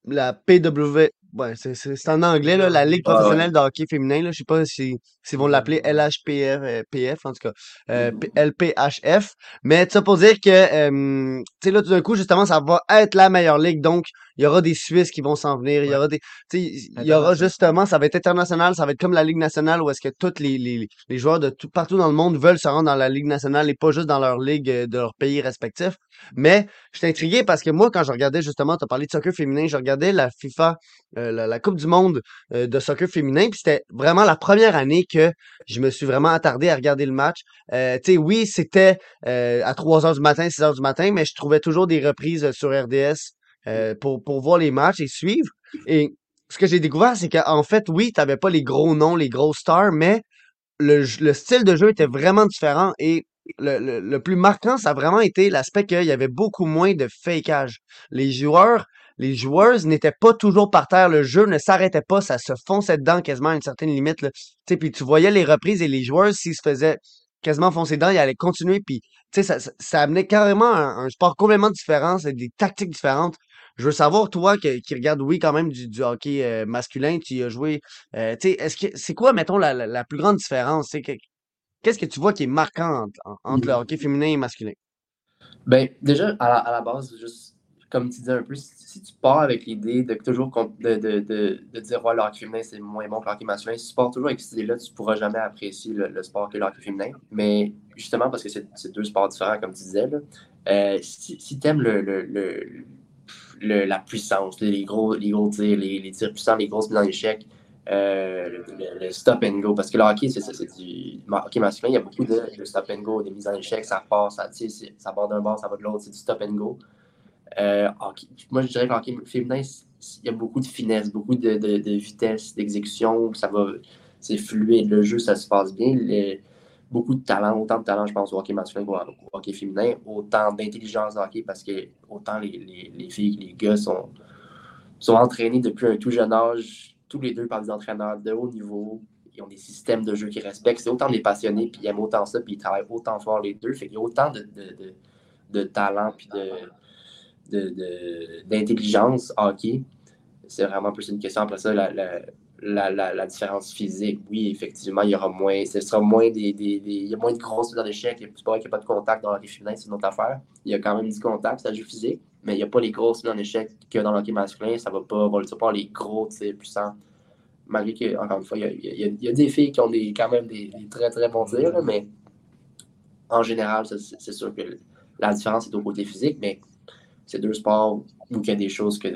A: la PW, Ouais, c'est en anglais, là, la Ligue ah, professionnelle de hockey féminin. Là, je sais pas si, si vont l'appeler LHPF, euh, PF, en tout cas, euh, LPHF. Mais ça pour dire que, euh, tu sais, là, tout d'un coup, justement, ça va être la meilleure ligue. Donc, il y aura des Suisses qui vont s'en venir. Il y aura des, tu sais, il y aura justement, ça va être international. Ça va être comme la Ligue nationale où est-ce que tous les, les, les joueurs de tout, partout dans le monde veulent se rendre dans la Ligue nationale et pas juste dans leur ligue de leur pays respectif. Mais, je suis intrigué parce que moi, quand je regardais justement, tu as parlé de soccer féminin, je regardais la FIFA euh, la, Coupe du monde euh, de soccer féminin. Puis c'était vraiment la première année que je me suis vraiment attardé à regarder le match. Euh, tu sais, oui, c'était à 3 h du matin, 6 h du matin, mais je trouvais toujours des reprises sur RDS pour, pour voir les matchs et suivre. Et ce que j'ai découvert, c'est qu'en fait, oui, tu n'avais pas les gros noms, les gros stars, mais le, le style de jeu était vraiment différent et le, le, le, plus marquant, ça a vraiment été l'aspect qu'il y avait beaucoup moins de fakeage. Les joueurs les joueuses n'étaient pas toujours par terre. Le jeu ne s'arrêtait pas. Ça se fonçait dedans quasiment à une certaine limite. Là. Puis tu voyais les reprises et les joueurs, s'ils se faisaient quasiment foncer dedans, ils allaient continuer. Puis ça, ça amenait carrément un, sport complètement différent. C'est des tactiques différentes. Je veux savoir, toi, qui, qui regarde, oui, quand même, du, hockey euh, masculin, tu as joué. Euh, est-ce que c'est quoi, mettons, la, la, plus grande différence? Qu'est-ce que tu vois qui est marquant entre, le hockey féminin et masculin?
C: Ben, déjà, à la, à la base, juste comme tu disais un peu, si, tu pars avec l'idée de toujours de, de, de, de dire ouais, le féminin c'est moins bon que le masculin, si tu pars toujours avec cette idée-là, tu pourras jamais apprécier le, sport que le féminin. Mais justement, parce que c'est deux sports différents, comme tu disais, là, euh, si, si tu aimes le, le, la puissance, les gros, les gros tirs, les, les tirs puissants, les grosses mises en échec, euh, le, stop and go. Parce que le hockey, c'est du hockey masculin, il y a beaucoup de, stop and go, des mises en échec, ça part, ça, ça part d'un bord, ça va de l'autre, c'est du stop and go. Euh, moi, je dirais qu'en féminin, il y a beaucoup de finesse, beaucoup de, vitesse, d'exécution. Ça va, c'est fluide. Le jeu, ça se passe bien. beaucoup de talent, autant de talent, je pense, au hockey masculin qu'au hockey féminin, autant d'intelligence hockey parce que autant les, les, les, filles les gars sont, sont entraînés depuis un tout jeune âge, tous les deux par des entraîneurs de haut niveau. Ils ont des systèmes de jeu qu'ils respectent. C'est autant des passionnés, puis ils aiment autant ça, puis ils travaillent autant fort les deux. Fait y a autant de, de talent, puis de d'intelligence de, hockey. C'est vraiment plus une question. Après ça, la, la, différence physique, oui, effectivement, il y aura moins, ce sera moins des, des, il y a moins de grosses dans l'échec. C'est pas vrai qu'il n'y a pas de contact dans le hockey féminin, c'est une autre affaire. Il y a quand même du contact, ça joue physique, mais il n'y a pas les grosses dans l'échec que dans le masculin. Ça va pas, va pas les gros, puissants. malgré que, encore une fois, il y a, des filles qui ont des, quand même des, très très bons tirs, mais en général, c'est sûr que la différence est au côté physique, mais c'est deux sports où il y a des choses que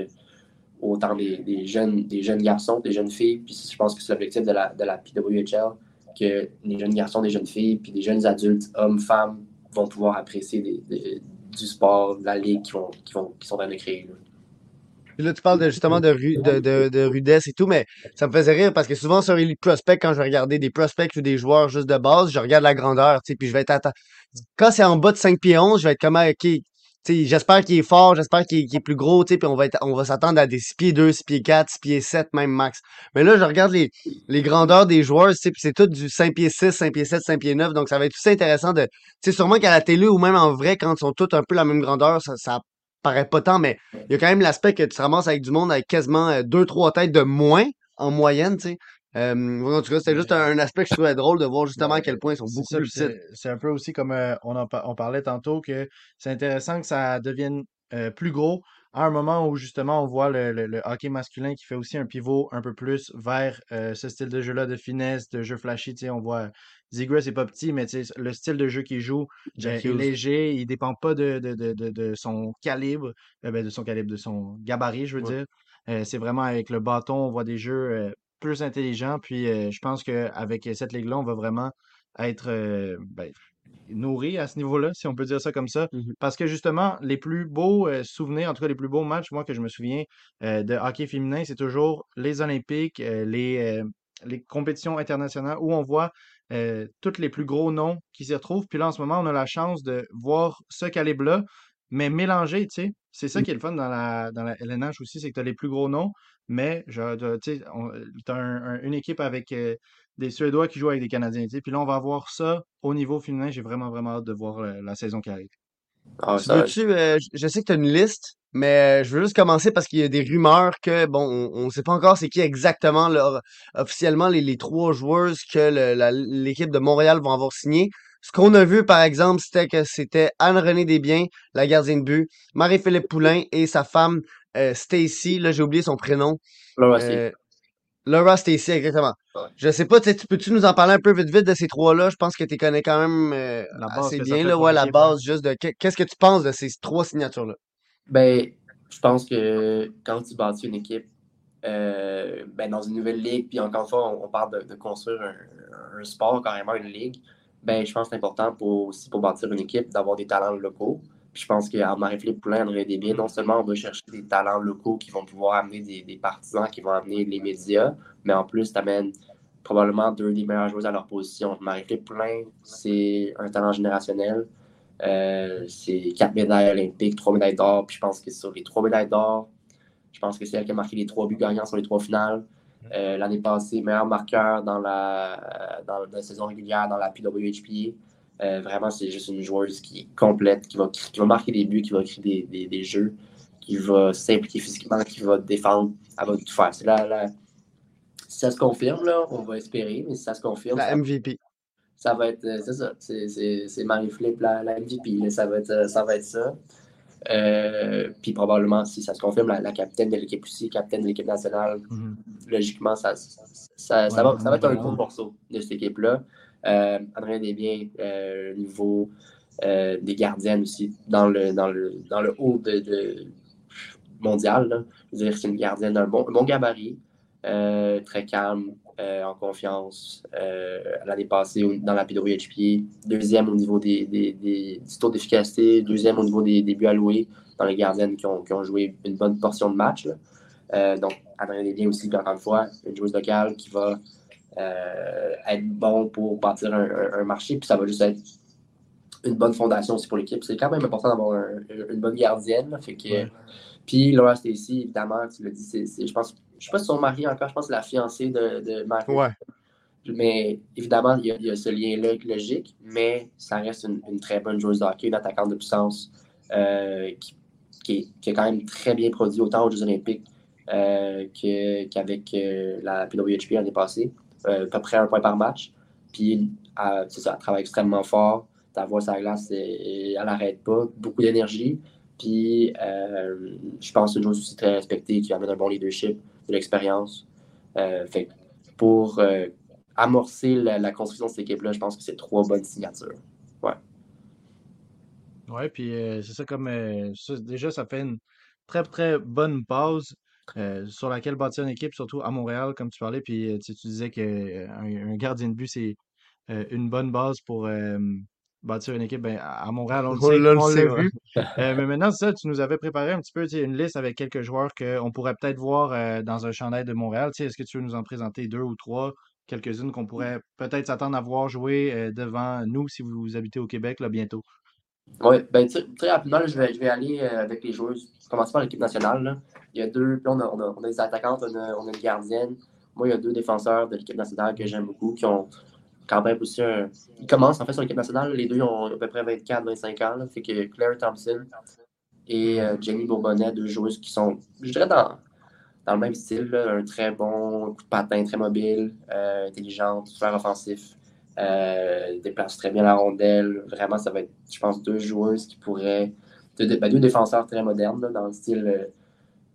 C: autant des, jeunes, des jeunes garçons, des jeunes filles, puis je pense que c'est l'objectif de la, de la PWHL, que les jeunes garçons, des jeunes filles, puis des jeunes adultes, hommes, femmes, vont pouvoir apprécier du sport, de la ligue qui, vont, qui, vont, qui sont en train de créer.
A: Là. tu parles justement de, de, de, rudesse et tout, mais ça me faisait rire parce que souvent sur Elite Prospect, quand je regardais des prospects ou des joueurs juste de base, je regarde la grandeur, tu sais, puis je vais être Quand c'est en bas de 5 pieds 11, je vais être comme, ah, OK, j'espère qu'il est fort, j'espère qu'il est, plus gros, puis on va, on va s'attendre à des 6 pieds 2, 6 pieds 4, 6 pieds 7, même max. Mais là, je regarde les, les grandeurs des joueurs, c'est tout du 5 pieds 6, 5 pieds 7, 5 pieds 9, donc ça va être tout intéressant de... Tu sûrement qu'à la télé ou même en vrai, quand ils sont tous un peu la même grandeur, ça, ça paraît pas tant, mais il y a quand même l'aspect que tu te ramasses avec du monde avec quasiment 2-3 euh, têtes de moins en moyenne, tu sais. Euh, en tout cas, c'était juste un, aspect que je trouvais drôle de voir justement à quel point ils sont beaucoup plus.
B: C'est un peu aussi comme euh, on, en, on parlait tantôt que c'est intéressant que ça devienne euh, plus gros à un moment où justement on voit le, le, hockey masculin qui fait aussi un pivot un peu plus vers ce style de jeu-là de finesse, de jeu flashy. On voit Zegras c'est pas petit, mais le style de jeu qu'il joue est léger, il dépend pas de, de, de, de son calibre, ben, de son calibre, de son gabarit, je veux dire. c'est vraiment avec le bâton, on voit des jeux plus intelligent. Puis je pense qu'avec cette ligue-là, on va vraiment être ben, nourri à ce niveau-là, si on peut dire ça comme ça. Mmh Parce que justement, les plus beaux souvenirs, en tout cas les plus beaux matchs, moi, que je me souviens de hockey féminin, c'est toujours les Olympiques, les, les compétitions internationales où on voit tous les plus gros noms qui s'y retrouvent. Puis là, en ce moment, on a la chance de voir ce calibre-là, mais mélangé, tu sais. C'est ça mmh. qui est le fun dans la, dans la LNH aussi, c'est que tu as les plus gros noms, mais tu as une équipe avec des Suédois qui jouent avec des Canadiens. Puis là, on va voir ça au niveau féminin. J'ai vraiment, vraiment hâte de voir la saison qui arrive.
A: Ah, je sais que tu as une liste, mais je veux juste commencer parce qu'il y a des rumeurs que, bon, on ne sait pas encore c'est qui exactement officiellement les, les, trois joueuses que l'équipe de Montréal va avoir signé. Ce qu'on a vu, par exemple, c'était que c'était Anne-Renée Desbiens, la gardienne de but, Marie-Philippe Poulain et sa femme euh, Stacy. Là, j'ai oublié son prénom.
C: Laura euh,
A: Laura Stacy, exactement. Je sais pas, tu peux-tu nous en parler un peu vite vite de ces trois-là? Je pense que tu connais quand même euh, assez bien, là, ouais, la base juste de qu'est-ce que tu penses de ces trois signatures-là?
C: Ben, je pense que quand tu bâtis une équipe ben, dans une nouvelle ligue, puis encore une fois, on, parle de, construire un, un, sport, carrément une ligue, ben, je pense que c'est important pour, aussi pour bâtir une équipe d'avoir des talents locaux. Je pense qu'à Marie-Philippe Poulain, André Desbiens, non seulement on va chercher des talents locaux qui vont pouvoir amener des, partisans, qui vont amener les médias, mais en plus, tu amènes probablement deux des meilleures joueuses à leur position. Marie-Philippe Poulain, c'est un talent générationnel. Euh, c'est quatre médailles olympiques, trois médailles d'or. Puis je pense que sur les trois médailles d'or, je pense que c'est elle qui a marqué les trois buts gagnants sur les trois finales. Euh, l'année passée, meilleur marqueur dans la, dans la saison régulière dans la PWHP. Euh, vraiment, c'est juste une joueuse qui est complète, qui va, qui va marquer des buts, qui va créer des, des, jeux, qui va s'impliquer physiquement, qui va défendre. Elle va tout faire. Si ça se confirme, là, on va espérer, mais si ça se confirme.
A: La MVP.
C: Ça va être, euh, c'est ça, c'est Marie-Philippe, la, la, MVP. ça, va être, ça va être ça. Euh, puis probablement, si ça se confirme, la, capitaine de l'équipe aussi, capitaine de l'équipe nationale, mhm. logiquement, ça, ça, ça, va, ça, va, être un gros morceau de cette équipe-là. Euh, Adrien Desbiens, euh, niveau euh, des gardiennes aussi, dans le, dans le, haut de, mondial. C'est une gardienne d'un bon, bon gabarit, très calme, en confiance. L'année passée, dans la PWHP, deuxième au niveau des, des, des, taux d'efficacité, deuxième au niveau des, buts alloués dans les gardiennes qui ont, qui ont joué une bonne portion de match. donc, Adrien Desbiens aussi, encore une fois, une joueuse locale qui va euh, être bon pour bâtir un, marché, puis ça va juste être une bonne fondation aussi pour l'équipe. C'est quand même important d'avoir une bonne gardienne. fait que, Puis Laura Stacy, évidemment, tu l'as dit, c'est, je pense, je sais pas si son mari encore, je pense que c'est la fiancée de, de.
A: Ouais.
C: Mais évidemment, il y, a, ce lien-là logique, mais ça reste une, très bonne joueuse de hockey, une attaquante de puissance euh, qui, qui, est, quand même très bien produit autant aux Jeux Olympiques euh, qu'avec la PWHP l'année passée. Euh, à peu près un point par match. Puis, c'est ça, elle travaille extrêmement fort. Ta voix sur la glace, elle n'arrête pas. Beaucoup d'énergie. Puis, euh, je pense que une joueuse aussi très respectée qui amène un bon leadership, de l'expérience. Euh, pour amorcer la, construction de cette équipe-là, je pense que c'est trois bonnes signatures. Ouais.
B: Ouais, puis c'est ça comme déjà, ça fait une très, très bonne base sur laquelle bâtir une équipe, surtout à Montréal, comme tu parlais. Puis tu disais qu'un un gardien de but, c'est une bonne base pour bâtir une équipe. Ben, à Montréal, on le sait, on l'a vu. mais maintenant, ça, tu nous avais préparé un petit peu une liste avec quelques joueurs qu'on pourrait peut-être voir dans un chandail de Montréal. Est-ce que tu veux nous en présenter deux ou trois, quelques-unes qu'on pourrait peut-être s'attendre à voir jouer devant nous si vous habitez au Québec là, bientôt?
C: Oui, ben, très rapidement, je, vais, je vais aller avec les joueurs. Commencer par l'équipe nationale. Il y a deux, on a, on a, des attaquantes, on a, on a une gardienne. Moi, il y a deux défenseurs de l'équipe nationale que j'aime beaucoup qui ont quand même aussi un. Ils commencent en fait sur l'équipe nationale. Les deux ont à peu près 24-25 ans. Là. Fait que Claire Thompson et euh, Jenny Bourbonnet, deux joueuses qui sont, je dirais, dans, dans le même style. Un très bon coup de patin, très mobile, euh, intelligente, super offensif. Euh, déplace très bien la rondelle. Vraiment, ça va être, je pense, deux joueuses qui pourraient. Deux, ben, deux défenseurs très modernes dans le style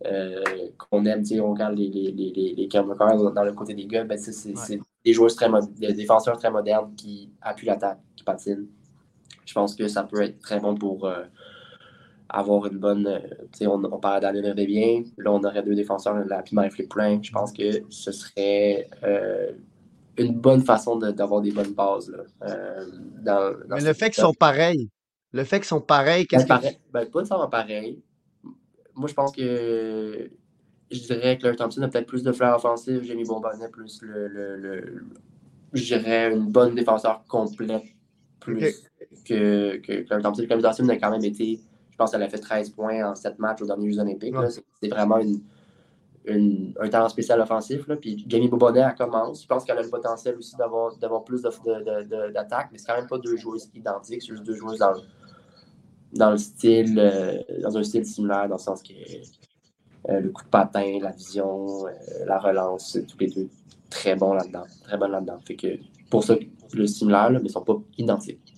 C: euh, qu'on aime. On regarde les, les, les, les dans le côté des gars. Ben, c'est des joueurs très des défenseurs très modernes qui appuient l'attaque, qui patinent. Je pense que ça peut être très bon pour euh, avoir une bonne. Euh, on, on parlait d'Alain bien. Là, on aurait deux défenseurs, la Pima et Flip Je pense que ce serait une bonne façon d'avoir des bonnes bases.
A: dans, Mais le fait qu'ils sont pareils, le fait qu'ils sont pareils, qu'est-ce
C: ben, que. Ben, pas nécessairement pareil moi, je pense que je dirais que Claire Thompson a peut-être plus de fleurs offensives. Jamie Bourbonnet plus le, le, le, je dirais une bonne défenseur complète plus que, que Claire Thompson. Claire Thompson a quand même été, je pense qu'elle a fait 13 points en 7 matchs aux derniers Jeux olympiques. C'est vraiment une, un talent spécial offensif. Là. Puis Jamie Bourbonnet, elle commence. Je pense qu'elle a le potentiel aussi d'avoir plus d'attaques, mais c'est quand même pas deux joueuses identiques, c'est juste deux joueuses dans dans le style, euh, dans un style similaire, dans le sens que euh, le coup de patin, la vision, euh, la relance, tous les deux très bons là-dedans, très bons là-dedans. Fait que pour ça, le similaire, mais ils sont pas identiques.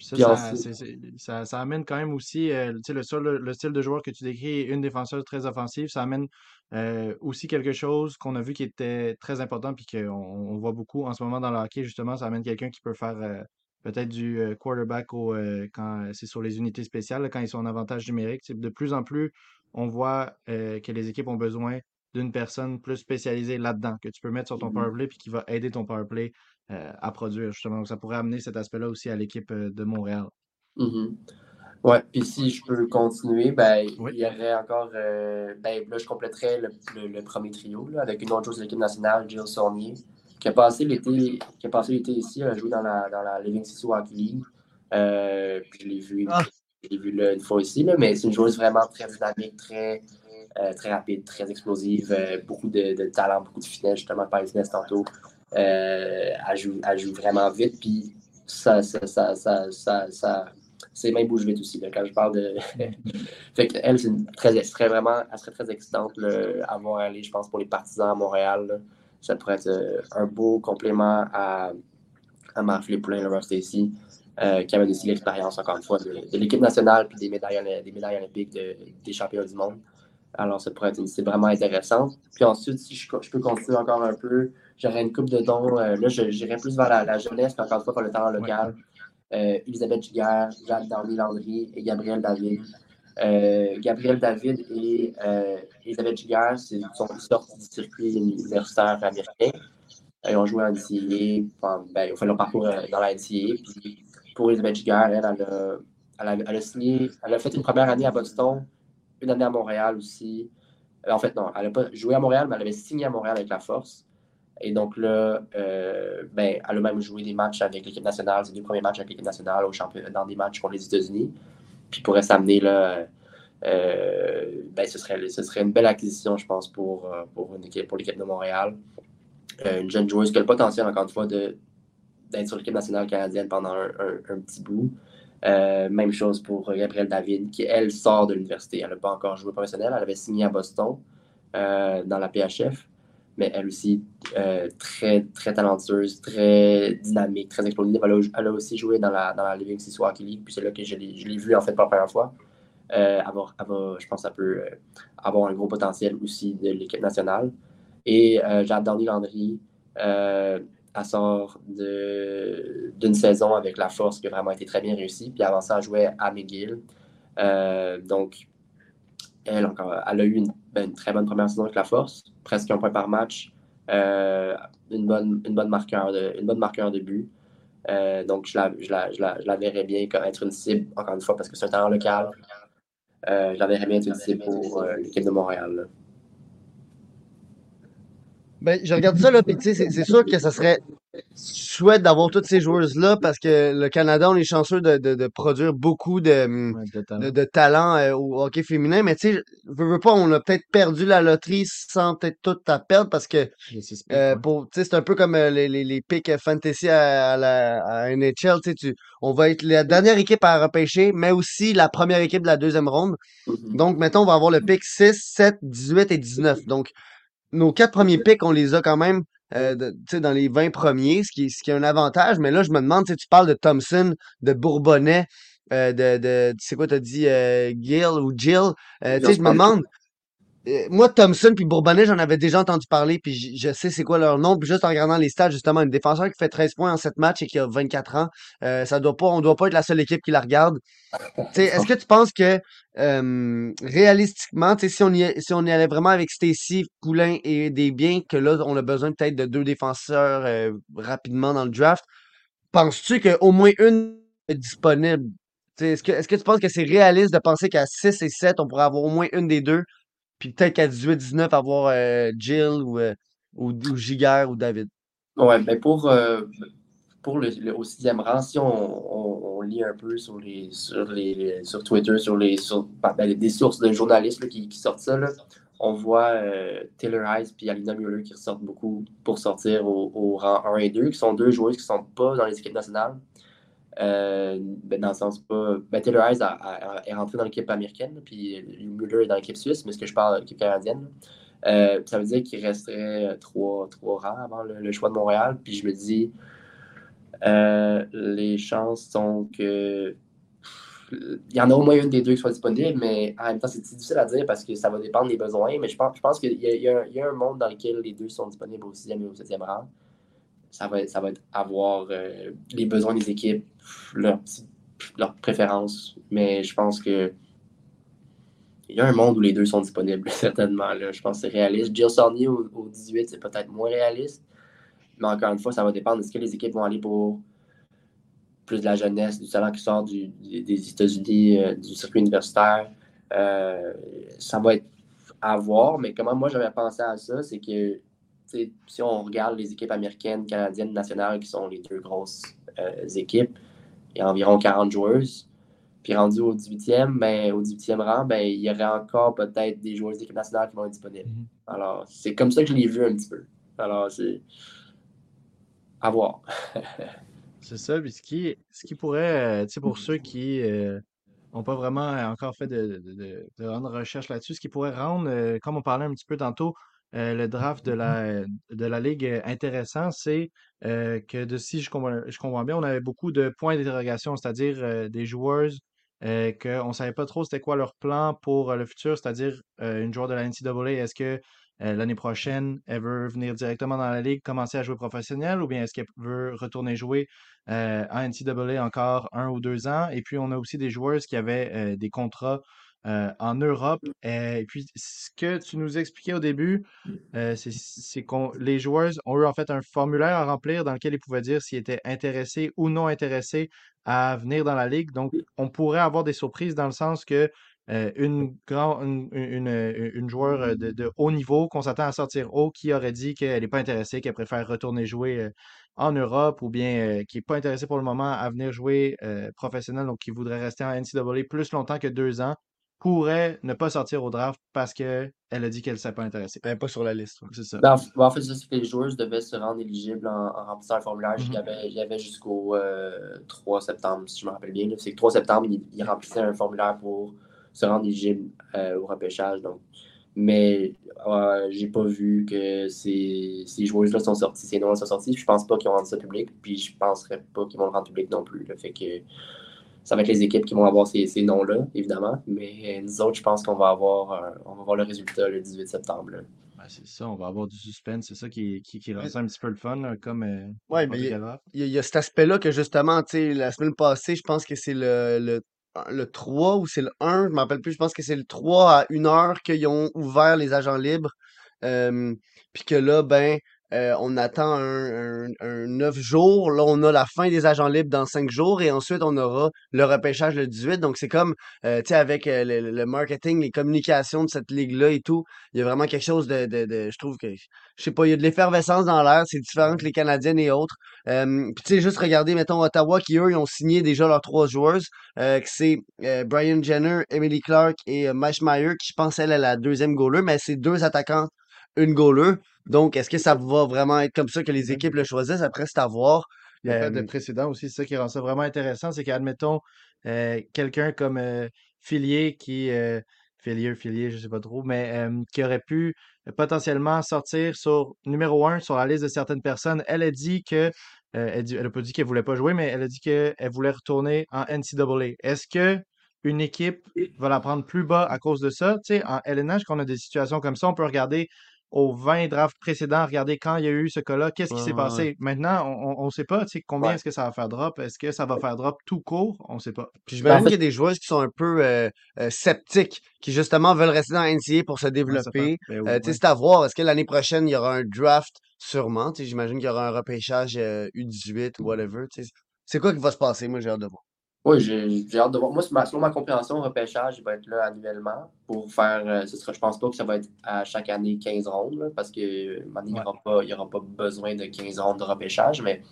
B: Ça, ça, amène quand même aussi, le, le, style de joueur que tu décris, une défenseuse très offensive, ça amène aussi quelque chose qu'on a vu qui était très important puis qu'on on voit beaucoup en ce moment dans le hockey, justement, ça amène quelqu'un qui peut faire peut-être du quarterback au, quand c'est sur les unités spéciales, quand ils sont en avantage numérique. De plus en plus, on voit que les équipes ont besoin d'une personne plus spécialisée là-dedans, que tu peux mettre sur ton mmh powerplay puis qui va aider ton powerplay à produire, justement. Donc, ça pourrait amener cet aspect-là aussi à l'équipe de Montréal.
C: Mmh oui, puis si je peux continuer, ben, il y aurait encore. ben, là, je compléterais le, premier trio avec une autre chose de l'équipe nationale, Jill Saunier qui a passé l'été, qui a passé l'été ici, a joué dans la, dans la Living City Hockey League. Euh, je l'ai vu, ah. vu là, une fois ici, là, mais c'est une joueuse vraiment très dynamique, très, euh, très rapide, très explosive, euh, beaucoup de, de, talent, beaucoup de finesse, justement, par finesse tantôt. Elle, joue, elle joue vraiment vite, puis ça, ça, ça, ça, ça, ça c'est même bouge vite aussi. Là, quand je parle de. fait elle, c'est très, très vraiment, elle serait très excitante là, à voir aller, je pense, pour les partisans à Montréal ça pourrait être euh, un beau complément à, à Marfley Poulin, le Stacy, euh, qui avait aussi l'expérience, encore une fois, de, l'équipe nationale puis des médailles, des médailles olympiques des champions du monde. Alors, ça pourrait être c'est vraiment intéressant. Puis ensuite, si je, peux continuer encore un peu, j'aurais une coupe de dons. Euh, là, j'irais plus vers la, jeunesse, puis encore une fois, par le talent local. Elisabeth Giguère, Jacques Darny Landry et Gabriel David. Euh, Gabriel David et euh, Elisabeth Giguère sont sortis du circuit universitaire américain. Ils ont joué en NCAA, ben, ils ont fait leur parcours euh, dans la NCAA. Puis pour Elisabeth Giguère, elle, elle, a, elle, a, signé, elle a fait une première année à Boston, une année à Montréal aussi. En fait, non, elle n'a pas joué à Montréal, mais elle avait signé à Montréal avec la Force. Et donc là, ben, elle a même joué des matchs avec l'équipe nationale, ses deux premiers matchs avec l'équipe nationale au dans des matchs contre les États-Unis puis pourrait s'amener là. Euh, ben, ce, serait, ce serait une belle acquisition, je pense, pour, euh, pour, pour l'équipe de Montréal. Euh, une jeune joueuse qui a le potentiel, encore une fois, d'être sur l'équipe nationale canadienne pendant un, petit bout. Même chose pour Gabrielle David, qui, elle, sort de l'université. Elle n'a pas encore joué professionnel. Elle avait signé à Boston dans la PHF mais elle aussi euh, très, très talentueuse, très dynamique, très explosive. Elle a, aussi joué dans la, dans la Living City Hockey League, puis c'est là que je l'ai vue en fait pour la première fois. Euh, je pense qu'elle peut euh, avoir un gros potentiel aussi de l'équipe nationale. Et euh, Jade Landry, elle sort d'une saison avec la force qui a vraiment été très bien réussie. Puis avant ça, elle jouait à McGill. donc, elle, encore, elle a eu ben, une, très bonne première saison avec la force, presque un point par match, une, bonne, une, bonne marqueur de, une bonne marqueur de but. Euh, donc, je la, je, la, je, la, je la, verrais bien comme être une cible, encore une fois, parce que c'est un talent local. Euh, je la verrais bien être une cible pour euh, l'équipe de Montréal.
A: Ben, je regarde ça, là, puis tu sais, c'est sûr que ça serait chouette d'avoir toutes ces joueuses-là parce que le Canada, on est chanceux de, de, de produire beaucoup de, de, de talent euh, au hockey féminin. Mais tu sais, veux, veux pas, on a peut-être perdu la loterie sans peut-être tout à perdre parce que euh, pour c'est un peu comme euh, les, les, les picks fantasy à, la à NHL. Tu, on va être la dernière équipe à repêcher, mais aussi la première équipe de la deuxième ronde. Mm-hmm. Donc, mettons, on va avoir le pick 6, 7, 18 et 19. Donc, nos quatre premiers picks, on les a quand même euh, dans les 20 premiers, ce qui, ce qui est un avantage. Mais là, je me demande, tu parles de Thompson, de Bourbonnais, euh, de, de, tu sais quoi, t'as dit euh, Gil ou Jill. Euh, tu sais, je me demande, moi, Thompson puis Bourbonnais, j'en avais déjà entendu parler, puis je, sais c'est quoi leur nom. Puis juste en regardant les stats, justement, un défenseur qui fait 13 points en 7 matchs et qui a 24 ans, euh, ça doit pas, on doit pas être la seule équipe qui la regarde. Est-ce que tu penses que euh, réalistiquement, si on, y, si on y allait vraiment avec Stacy, Poulain et des biens, que là, on a besoin peut-être de deux défenseurs euh, rapidement dans le draft, penses-tu qu'au moins une est disponible? Est-ce que, est-ce que tu penses que c'est réaliste de penser qu'à 6 et 7, on pourrait avoir au moins une des deux? Puis peut-être qu'à 18-19, avoir euh, Jill ou, euh, ou, ou, David.
C: Ouais, mais ben pour, euh, pour le, au sixième rang, si on, on, lit un peu sur, les, sur, les, sur Twitter, sur les sur, ben, des sources de journalistes qui, qui, sortent ça, là, on voit Taylor Hayes et Alina Mueller qui ressortent beaucoup pour sortir au, au, rang 1 et 2, qui sont deux joueuses qui ne sont pas dans les équipes nationales. Euh, ben, dans le sens pas. Ben, Taylor Hayes est rentré dans l'équipe américaine, puis Muller est dans l'équipe suisse, mais ce que je parle, l'équipe canadienne. Euh, ça veut dire qu'il resterait trois, trois rangs avant le, choix de Montréal. Puis je me dis, euh, les chances sont que. Il y en a au moins une des deux qui soit disponible, mais en même temps, c'est difficile à dire parce que ça va dépendre des besoins. Mais je pense, je pense qu'il y, y, a un monde dans lequel les deux sont disponibles au sixième et au septième rang ça va, ça va être avoir euh, les besoins des équipes, leurs leur préférences. Mais je pense que il y a un monde où les deux sont disponibles, certainement. Là. Je pense que c'est réaliste. Jill Sarnier au, 18, c'est peut-être moins réaliste. Mais encore une fois, ça va dépendre de ce que les équipes vont aller pour plus de la jeunesse, du talent qui sort des États-Unis, euh, du circuit universitaire. Euh, ça va être à voir, mais comment moi j'avais pensé à ça, c'est que si on regarde les équipes américaines, canadiennes, nationales, qui sont les deux grosses euh, équipes, il y a environ 40 joueuses. Puis rendu au 18e, ben, au 18e rang, ben, il y aurait encore peut-être des joueurs d'équipe nationale qui vont être disponibles. Mhm. Alors, c'est comme ça que je l'ai vu un petit peu. Alors, c'est à voir.
B: c'est ça. Puis ce qui, ce qui pourrait, euh, tu sais, pour ceux qui n'ont euh, pas vraiment encore fait de, de, de, recherche là-dessus, ce qui pourrait rendre, comme on parlait un petit peu tantôt, euh, le draft de la, de la Ligue euh, intéressant, c'est euh, que de si je comprends, je comprends bien, on avait beaucoup de points d'interrogation, c'est-à-dire des joueurs qu'on ne savait pas trop c'était quoi leur plan pour le futur, c'est-à-dire une joueur de la NCAA, est-ce que l'année prochaine, elle veut venir directement dans la Ligue, commencer à jouer professionnel, ou bien est-ce qu'elle veut retourner jouer en NCAA encore un ou deux ans? Et puis, on a aussi des joueurs qui avaient des contrats euh, en Europe. Euh, et puis, ce que tu nous expliquais au début, euh, c'est que les joueurs ont eu en fait un formulaire à remplir dans lequel ils pouvaient dire s'ils étaient intéressés ou non intéressés à venir dans la ligue. Donc, on pourrait avoir des surprises dans le sens que une, grand, une, une, joueur de, haut niveau qu'on s'attend à sortir haut qui aurait dit qu'elle n'est pas intéressée, qu'elle préfère retourner jouer en Europe ou bien qui n'est pas intéressée pour le moment à venir jouer professionnel, donc qui voudrait rester en NCAA plus longtemps que deux ans, pourrait ne pas sortir au draft parce qu'elle a dit qu'elle ne s'est pas intéressée.
A: Elle n'est pas sur la liste.
C: C'est ça. Ben, en fait, c'est que les joueurs devaient se rendre éligibles en, remplissant le formulaire. Il y mm-hmm. avait, jusqu'au 3 euh, septembre, si je me rappelle bien. C'est que 3 septembre, ils, remplissaient un formulaire pour se rendre éligible euh, au repêchage. Donc. Mais euh, j'ai pas vu que ces, ces joueurs-là sont sortis, ces noms-là sont sortis. Je pense pas qu'ils ont rendu ça public. Puis je penserais pas qu'ils vont le rendre public non plus. Le fait que ça va être les équipes qui vont avoir ces, ces noms-là, évidemment. Mais nous autres, je pense qu'on va avoir, euh, on va voir le résultat le 18 septembre.
B: Ben, c'est ça, on va avoir du suspense. C'est ça qui, qui, qui rend ça un petit peu le fun, là, comme euh,
A: Ouais,
B: n'importe
A: mais il y, a il y a cet aspect-là que justement, tu sais, la semaine passée, je pense que c'est le, le, le 3 ou c'est le 1, je me rappelle plus, je pense que c'est le 3 à 1 heure qu'ils ont ouvert les agents libres. Euh, puis que là, ben, euh, on attend un, un, un 9 jours. Là, on a la fin des agents libres dans 5 jours et ensuite, on aura le repêchage le 18. Donc, c'est comme, euh, tu sais, avec euh, le, marketing, les communications de cette ligue-là et tout, il y a vraiment quelque chose de, je trouve que, je sais pas, il y a de l'effervescence dans l'air. C'est différent que les Canadiennes et autres. Euh, puis, tu sais, juste regarder, mettons, Ottawa qui, eux, ils ont signé déjà leurs trois joueuses, que c'est Brian Jenner, Emily Clark et Mash Meyer, qui, je pense, elle est la deuxième goaler, mais c'est deux attaquants, une goaler. Donc, est-ce que ça va vraiment être comme ça que les
B: Mhm.
A: équipes le choisissent? Après, c'est à voir.
B: Il n'y a pas de
A: Euh,
B: précédent aussi, c'est ça qui rend ça vraiment intéressant, c'est qu'admettons euh, quelqu'un comme euh, Filier qui euh, Filier, Filier, je sais pas trop, mais qui aurait pu potentiellement sortir sur numéro un sur la liste de certaines personnes. Elle a dit que elle, dit- elle a pas dit qu'elle voulait pas jouer, mais elle a dit qu'elle voulait retourner en NCAA. Est-ce que une équipe va la prendre plus bas à cause de ça? Tu sais, en LNH, quand on a des situations comme ça, on peut regarder aux 20 drafts précédents, regarder quand il y a eu ce cas-là, qu'est-ce qui s'est passé? Maintenant, on ne sait pas, tu sais, combien
C: Ouais.
B: est-ce que ça va faire drop? Est-ce que ça va faire drop tout court? On ne sait pas.
A: Puis
C: Ben, en
A: j'imagine qu'il y a des joueuses qui sont un peu euh, euh, sceptiques, qui justement veulent rester dans NCA pour se développer.
B: Ben
A: Euh, tu sais,
B: ouais.
A: c'est à voir. Est-ce que l'année prochaine, il y aura un draft? Sûrement? J'imagine qu'il y aura un repêchage euh, U18 ou whatever. tu sais. C'est quoi qui va se passer? Moi, j'ai hâte de voir.
C: Oui, j'ai hâte de voir. Moi, ma- selon ma compréhension, le repêchage il va être là annuellement pour faire. euh, ce sera, je pense pas que ça va être à chaque année 15 rondes, là, parce que euh, il n'y aura, pas- aura besoin de 15 rondes de repêchage. Mais,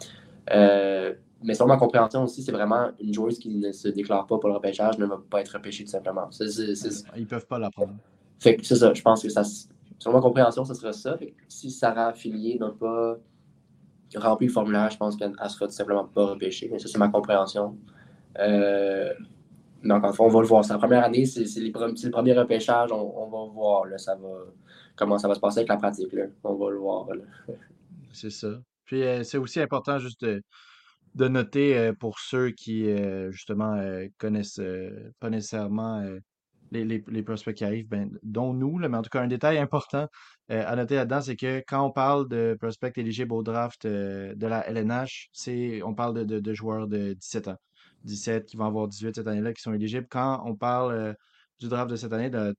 C: euh, mais selon ma compréhension aussi, c'est vraiment une joueuse qui ne se déclare pas pour le repêchage ne va pas être repêchée tout simplement. C'est- c'est-
B: Ils peuvent pas la prendre.
C: fait que c'est ça, je pense que ça. Selon ma compréhension, ce sera ça. Fait que si Sarah affiliée n'a pas rempli le formulaire, je pense qu'elle ne sera tout simplement pas repêchée. Mais ça, c'est ma compréhension. Euh, encore une fois, on va le voir. C'est la première année, c'est le premier repêchage. On, va voir là, ça va, comment ça va se passer avec la pratique. Là. On va le voir.
B: C'est ça. Puis euh, c'est aussi important juste de, de noter euh, pour ceux qui euh, justement euh, connaissent euh, pas nécessairement euh, les, les, prospects qui arrivent, ben, dont nous, là, mais en tout cas un détail important euh, à noter là-dedans, c'est que quand on parle de prospects éligibles au draft euh, de la LNH, on parle de, de joueurs de 17 ans. 17 qui vont avoir 18 cette année-là qui sont éligibles. Quand on parle euh, du draft de cette année, de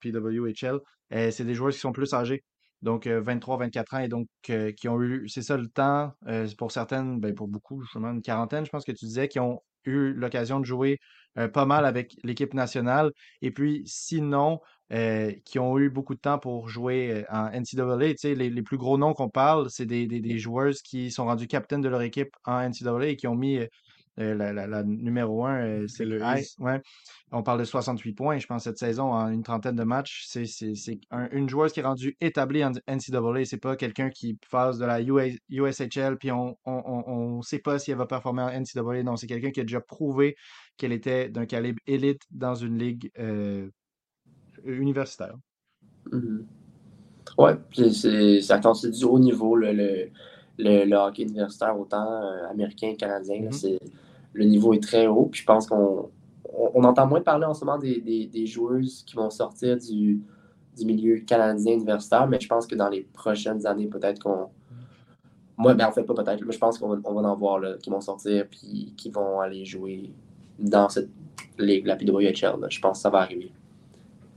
B: PWHL, euh, c'est des joueurs qui sont plus âgés. Donc, 23-24 ans, et donc, euh, qui ont eu, c'est ça le temps, euh, pour certaines, ben, pour beaucoup, justement, une quarantaine, je pense que tu disais, qui ont eu l'occasion de jouer euh, pas mal avec l'équipe nationale. Et puis, sinon, euh, qui ont eu beaucoup de temps pour jouer euh, en NCAA. Les, plus gros noms qu'on parle, c'est des, des, joueuses qui sont rendus capitaines de leur équipe en NCAA et qui ont mis euh, euh, la, la- la numéro 1, c'est le. Ouais. On parle de 68 points, je pense, cette saison en une trentaine de matchs. C'est un- une joueuse qui est rendue établie en NCAA. C'est pas quelqu'un qui fasse de la USHL puis on on, on, on sait pas si elle va performer en NCAA. Non, c'est quelqu'un qui a déjà prouvé qu'elle était d'un calibre élite dans une ligue euh, universitaire.
C: Mhm. Ouais, puis quand c'est du haut niveau, le, le, le hockey universitaire, autant euh, américain que canadien. c'est, le niveau est très haut. Puis je pense qu'on on, on entend moins parler en ce moment des, des, des joueuses qui vont sortir du, du milieu canadien universitaire, mais je pense que dans les prochaines années, peut-être qu'on. Moi, ben en fait, pas peut-être, mais je pense qu'on va, on va en voir là, qui vont sortir puis qui vont aller jouer dans cette ligue, la PWHL. là. Je pense que ça va arriver.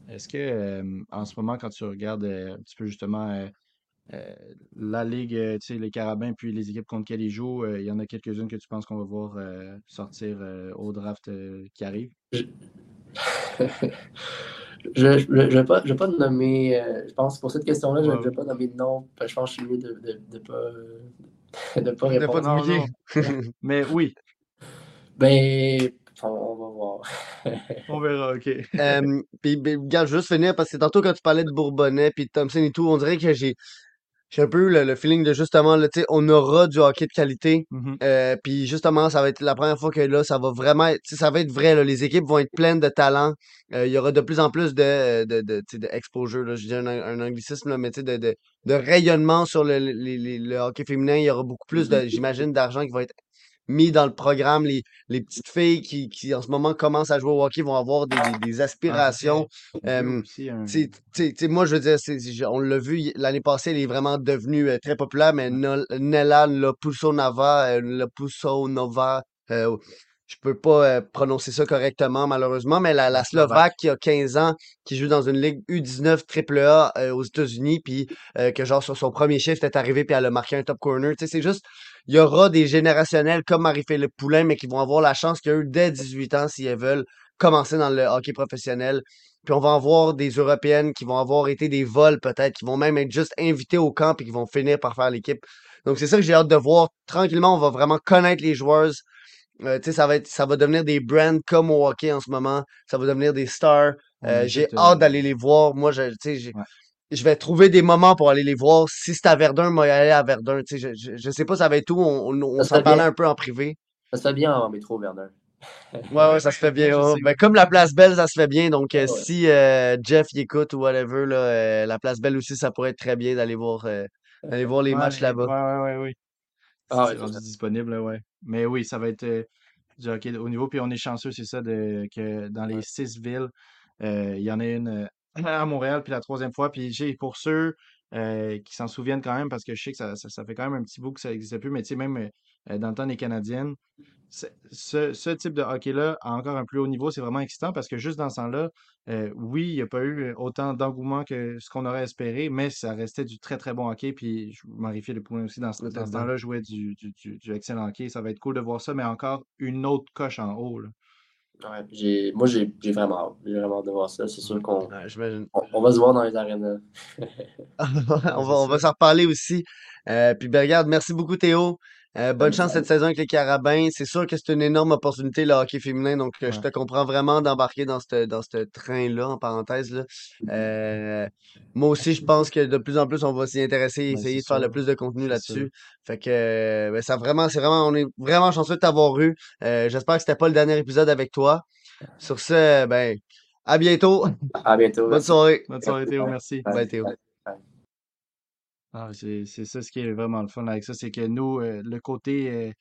B: Est-ce que euh, en ce moment, quand tu regardes euh, un petit peu justement euh, la ligue, euh, tu sais, les Carabins, puis les équipes contre lesquelles ils jouent, euh, il y en a quelques-unes que tu penses qu'on va voir euh, sortir euh, au draft euh, qui arrive?
C: Je je, je, je vais pas, vais pas nommer, euh, je pense pour cette question-là, je ne
B: Ouais.
C: vais pas nommer de nom. parce que Je pense que je suis mieux de ne de, de pas, euh, de pas
A: pas
C: répondre.
A: te
B: Non. Mais oui,
C: Ben, on, on va voir.
B: on verra, OK.
A: Euh, puis, ben, regarde, je vais juste finir parce que tantôt quand tu parlais de Bourbonnais puis de Thompson et tout, on dirait que j'ai j'ai un peu eu le, le feeling de justement, là, tu sais, on aura du hockey de qualité.
B: Mhm.
A: Euh, puis justement, ça va être la première fois que là, ça va vraiment être, tu sais, ça va être vrai, là, les équipes vont être pleines de talent. Euh, il y aura de plus en plus de, de, de, tu sais, de exposure, là, je dis un, un anglicisme, là, mais tu sais, de, de, de rayonnement sur le, le, le- hockey féminin. Il y aura beaucoup plus de,
C: Mhm.
A: j'imagine, d'argent qui va être mis dans le programme. Les, les petites filles qui, qui, en ce moment, commencent à jouer au hockey vont avoir des, des, des
B: Ah,
A: aspirations.
B: j'ai vu
A: Euh,
B: aussi un-
A: tu sais- tu sais- tu sais, moi, je veux dire, on l'a vu l'année passée, elle est vraiment devenue euh, très populaire, mais Nol- Nela Lopusonova, euh, Lopusonova, euh, je peux pas euh, prononcer ça correctement, malheureusement, mais la,
B: Slovaque.
A: Qui a 15 ans, qui joue dans une ligue U19 AAA aux États-Unis, puis que genre sur son premier shift est arrivé puis elle a marqué un top corner. Tu sais, c'est juste, il y aura des générationnels comme Marie-Philippe Poulain, mais qui vont avoir la chance qu'eux, dès 18 ans, si elles veulent commencer dans le hockey professionnel. Puis on va avoir des Européennes qui vont avoir été des vols peut-être, qui vont même être juste invitées au camp et qui vont finir par faire l'équipe. Donc c'est ça que j'ai hâte de voir. Tranquillement, on va vraiment connaître les joueurs. Euh, tu sais, ça va être, ça va devenir des brands comme au hockey en ce moment. Ça va devenir des stars. Euh, j'ai hâte d'aller les voir. Moi, je, tu sais, j'ai-
B: Ouais.
A: Je vais trouver des moments pour aller les voir. Si c'est à Verdun, moi, y aller à Verdun. Tu sais, je, je, je sais pas ça va être où? On, on, s'en parlait un peu en privé.
C: Ça serait bien en métro, Verdun.
A: Ouais, ouais, ça se fait bien. Ouais.
B: sais.
A: Ben, comme la place belle, ça se fait bien. Donc, euh,
C: Ouais,
A: si euh, Jeff y écoute ou whatever, là, euh, la place belle aussi, ça pourrait être très bien d'aller voir, euh, d'aller voir les
B: Ouais,
A: matchs là-bas.
B: Ouais, ouais, ouais, oui.
C: Ah
B: C'est rendu disponible, ouais. Mais oui, ça va être euh, du hockey haut niveau. Puis on est chanceux, c'est ça, de, que dans les
C: Ouais.
B: six villes, euh, il y en a une à Montréal, puis la troisième fois. Puis j'ai pour ceux euh, qui s'en souviennent quand même, parce que je sais que ça, ça, ça fait quand même un petit bout que ça n'existait plus, mais tu sais, même euh, dans le temps des Canadiennes, ce, ce type de hockey-là, à encore un plus haut niveau, c'est vraiment excitant parce que juste dans ce temps-là, euh, oui, il n'y a pas eu autant d'engouement que ce qu'on aurait espéré, mais ça restait du très très bon hockey. Puis je- Marie-Philippe Poulin aussi, dans ce, dans ce
A: Totalement.
B: temps-là, jouait du, du, du, du excellent hockey. Ça va être cool de voir ça, mais encore une autre coche en haut. Là.
C: Ouais, j'ai, moi, j'ai, j'ai vraiment hâte. J'ai vraiment hâte de voir ça. C'est sûr qu'on
A: Ouais, j'imagine.
C: on, on va se voir dans les arénas.
A: on va, on va s'en reparler aussi. Euh, puis ben, regarde, merci beaucoup Théo. Euh, bonne chance cette saison avec les Carabins. C'est sûr que c'est une énorme opportunité le hockey féminin, donc euh, je te comprends vraiment d'embarquer dans ce dans ce train-là, en parenthèse. Là. Euh, moi aussi, je pense que de plus en plus, on va s'y intéresser et essayer de faire le plus de contenu là-dessus. Fait que euh, ben, ça vraiment, c'est vraiment, on est vraiment chanceux de t'avoir eu. Euh, j'espère que c'était pas le dernier épisode avec toi. Sur ce, ben, à bientôt.
C: À bientôt.
A: Bonne soirée.
B: Bonne soirée, Théo. Merci.
C: Bye.
A: Bye Théo.
B: Ah, c'est ça ce qui est vraiment le fun avec ça, c'est que nous, euh, le côté euh,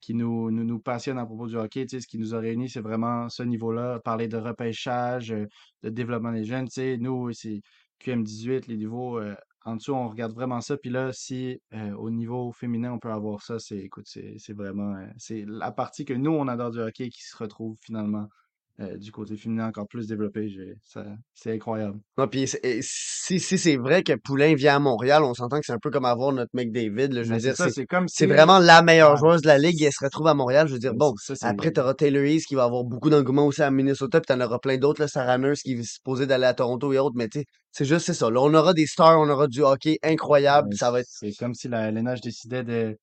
B: qui nous, nous, nous passionne à propos du hockey, ce qui nous a réunis, c'est vraiment ce niveau-là, parler de repêchage, euh, de développement des jeunes, nous, c'est QM18, les niveaux en dessous, on regarde vraiment ça, puis là, si au niveau féminin, on peut avoir ça, c'est, écoute, c'est vraiment, c'est la partie que nous, on adore du hockey qui se retrouve finalement euh, du côté féminin encore plus développé, c'est incroyable.
A: Non, puis si, si c'est vrai que Poulain vient à Montréal, on s'entend que c'est un peu comme avoir notre McDavid. Là, je veux
B: Mais c'est
A: dire,
B: ça,
A: c'est
B: c'est comme
A: c'est
B: si,
A: vraiment la meilleure
B: ouais,
A: joueuse de la ligue et elle se retrouve à Montréal. Je veux dire,
B: ben,
A: bon,
B: ça,
A: après, tu auras Taylor Hayes qui va avoir beaucoup d'engouement aussi à Minnesota, puis t'en auras plein d'autres, Sarah Nurse qui est supposée d'aller à Toronto et autres, mais tu sais, c'est juste c'est ça. Là, on aura des stars, on aura du hockey incroyable,
B: ben,
A: ça va être.
B: c'est comme si la LNH décidait de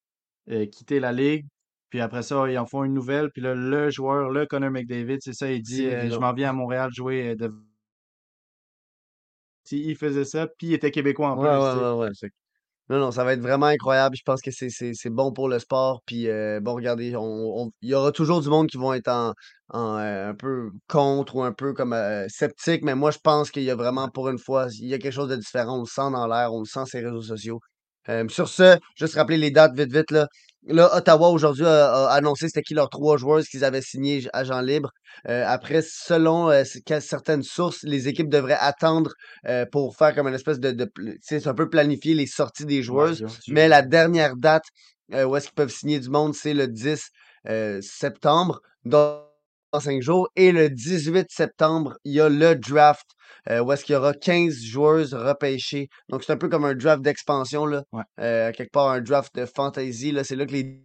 B: euh, quitter la ligue. Puis après ça, ils en font une nouvelle. Puis là, le joueur, le Connor McDavid, c'est ça, il dit euh, Je m'en viens à Montréal jouer euh, de. Si il faisait ça, puis il était québécois en
A: Ouais,
B: plus,
A: ouais, ouais, ouais. Non, non, ça va être vraiment incroyable. Je pense que c'est c'est- c'est bon pour le sport. Puis euh, bon, regardez, on, on- il y aura toujours du monde qui vont être en, en, euh, un peu contre ou un peu comme euh, sceptique. Mais moi, je pense qu'il y a vraiment, pour une fois, il y a quelque chose de différent. On le sent dans l'air, on le sent sur les réseaux sociaux. Euh, sur ce, juste rappeler les dates vite, vite. Là, là Ottawa aujourd'hui a, a annoncé c'était qui leurs trois joueurs qu'ils avaient signés agents libres. Euh, après, selon euh, certaines sources, les équipes devraient attendre euh, pour faire comme une espèce de, c'est un peu planifier les sorties des joueuses. Mais la dernière date euh, où est-ce qu'ils peuvent signer du monde, c'est le 10 euh, septembre, cinq jours. Et le 18 septembre, il y a le draft euh, où est-ce qu'il y aura 15 joueuses repêchées. Donc, c'est un peu comme un draft d'expansion, là.
B: Ouais.
A: Euh, quelque part, un draft de fantasy. Là, c'est là que les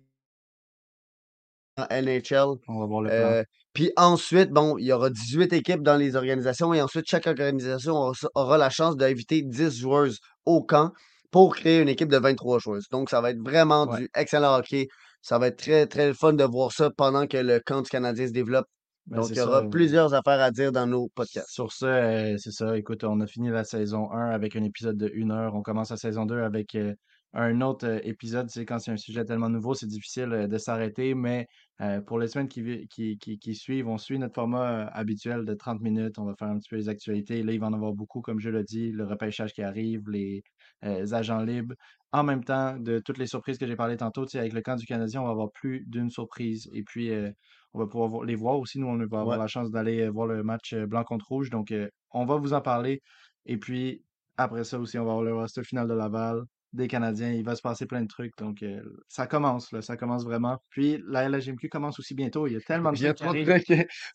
A: NHL.
B: On va voir le plan.
A: Euh, puis ensuite, bon, il y aura 18 équipes dans les organisations et ensuite, chaque organisation aura, aura la chance d'inviter 10 joueuses au camp pour créer une équipe de 23 joueuses. Donc, ça va être vraiment
B: Ouais.
A: du excellent hockey. Ça va être très, très fun de voir ça pendant que le camp du Canadien se développe.
B: Ben,
A: Donc,
B: c'est
A: il y aura
B: ça.
A: plusieurs affaires à dire dans nos podcasts.
B: Sur ce, euh, c'est ça. Écoute, on a fini la saison 1 avec un épisode de 1 heure. On commence la saison 2 avec euh, un autre euh, épisode. Sais, quand c'est un sujet tellement nouveau, c'est difficile de s'arrêter. Mais euh, pour les semaines qui, vi- qui, qui, qui suivent, on suit notre format habituel de 30 minutes. On va faire un petit peu les actualités. Là, il va en avoir beaucoup, comme je l'ai dit, le repêchage qui arrive, les euh, agents libres. en même temps de toutes les surprises que j'ai parlé tantôt. Avec le camp du Canadien, on va avoir plus d'une surprise. Et puis, euh, on va pouvoir vo- les voir aussi. Nous, on va avoir
A: Ouais.
B: la chance d'aller voir le match blanc contre rouge. Donc, on va vous en parler. Et puis, après ça aussi, on va avoir le roster final de Laval, des Canadiens. Il va se passer plein de trucs. Donc, euh, ça commence, là. Ça commence vraiment. Puis, la LHMQ commence aussi bientôt. Il y a tellement de
A: Il y a
B: trucs.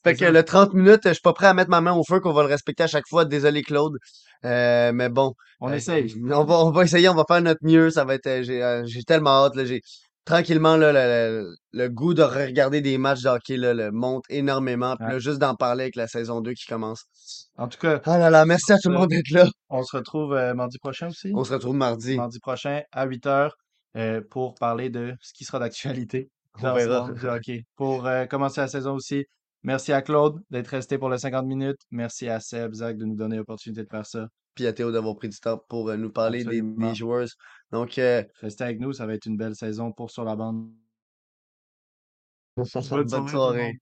A: Fait que
B: ça.
A: le 30 minutes, je suis pas prêt à mettre ma main au feu qu'on va le respecter à chaque fois. Désolé, Claude. Euh, mais bon.
B: On
A: euh,
B: essaye.
A: on va, on va essayer, on va faire notre mieux. Ça va être, j'ai, tellement hâte. J'ai, tranquillement, là, le, goût de regarder des matchs de hockey, là, le monte énormément. Puis
B: Ouais.
A: là, juste d'en parler avec la saison 2 qui commence.
B: En tout cas,
A: Ah là là, merci à tout le monde d'être là.
B: on se retrouve euh, mardi prochain aussi?
A: On se retrouve mardi.
B: mardi prochain à 8h pour parler de ce qui sera d'actualité
A: On verra.
B: Pour euh, commencer la saison aussi, merci à Claude d'être resté pour les 50 minutes. Merci à Seb, Zach de nous donner l'opportunité de faire ça.
A: Puis à Théo d'avoir pris du temps pour euh, nous parler des, des joueurs. Donc, euh,
B: Restez avec nous, ça va être une belle saison pour Sur la bande.
A: bonne
B: Bonne soirée.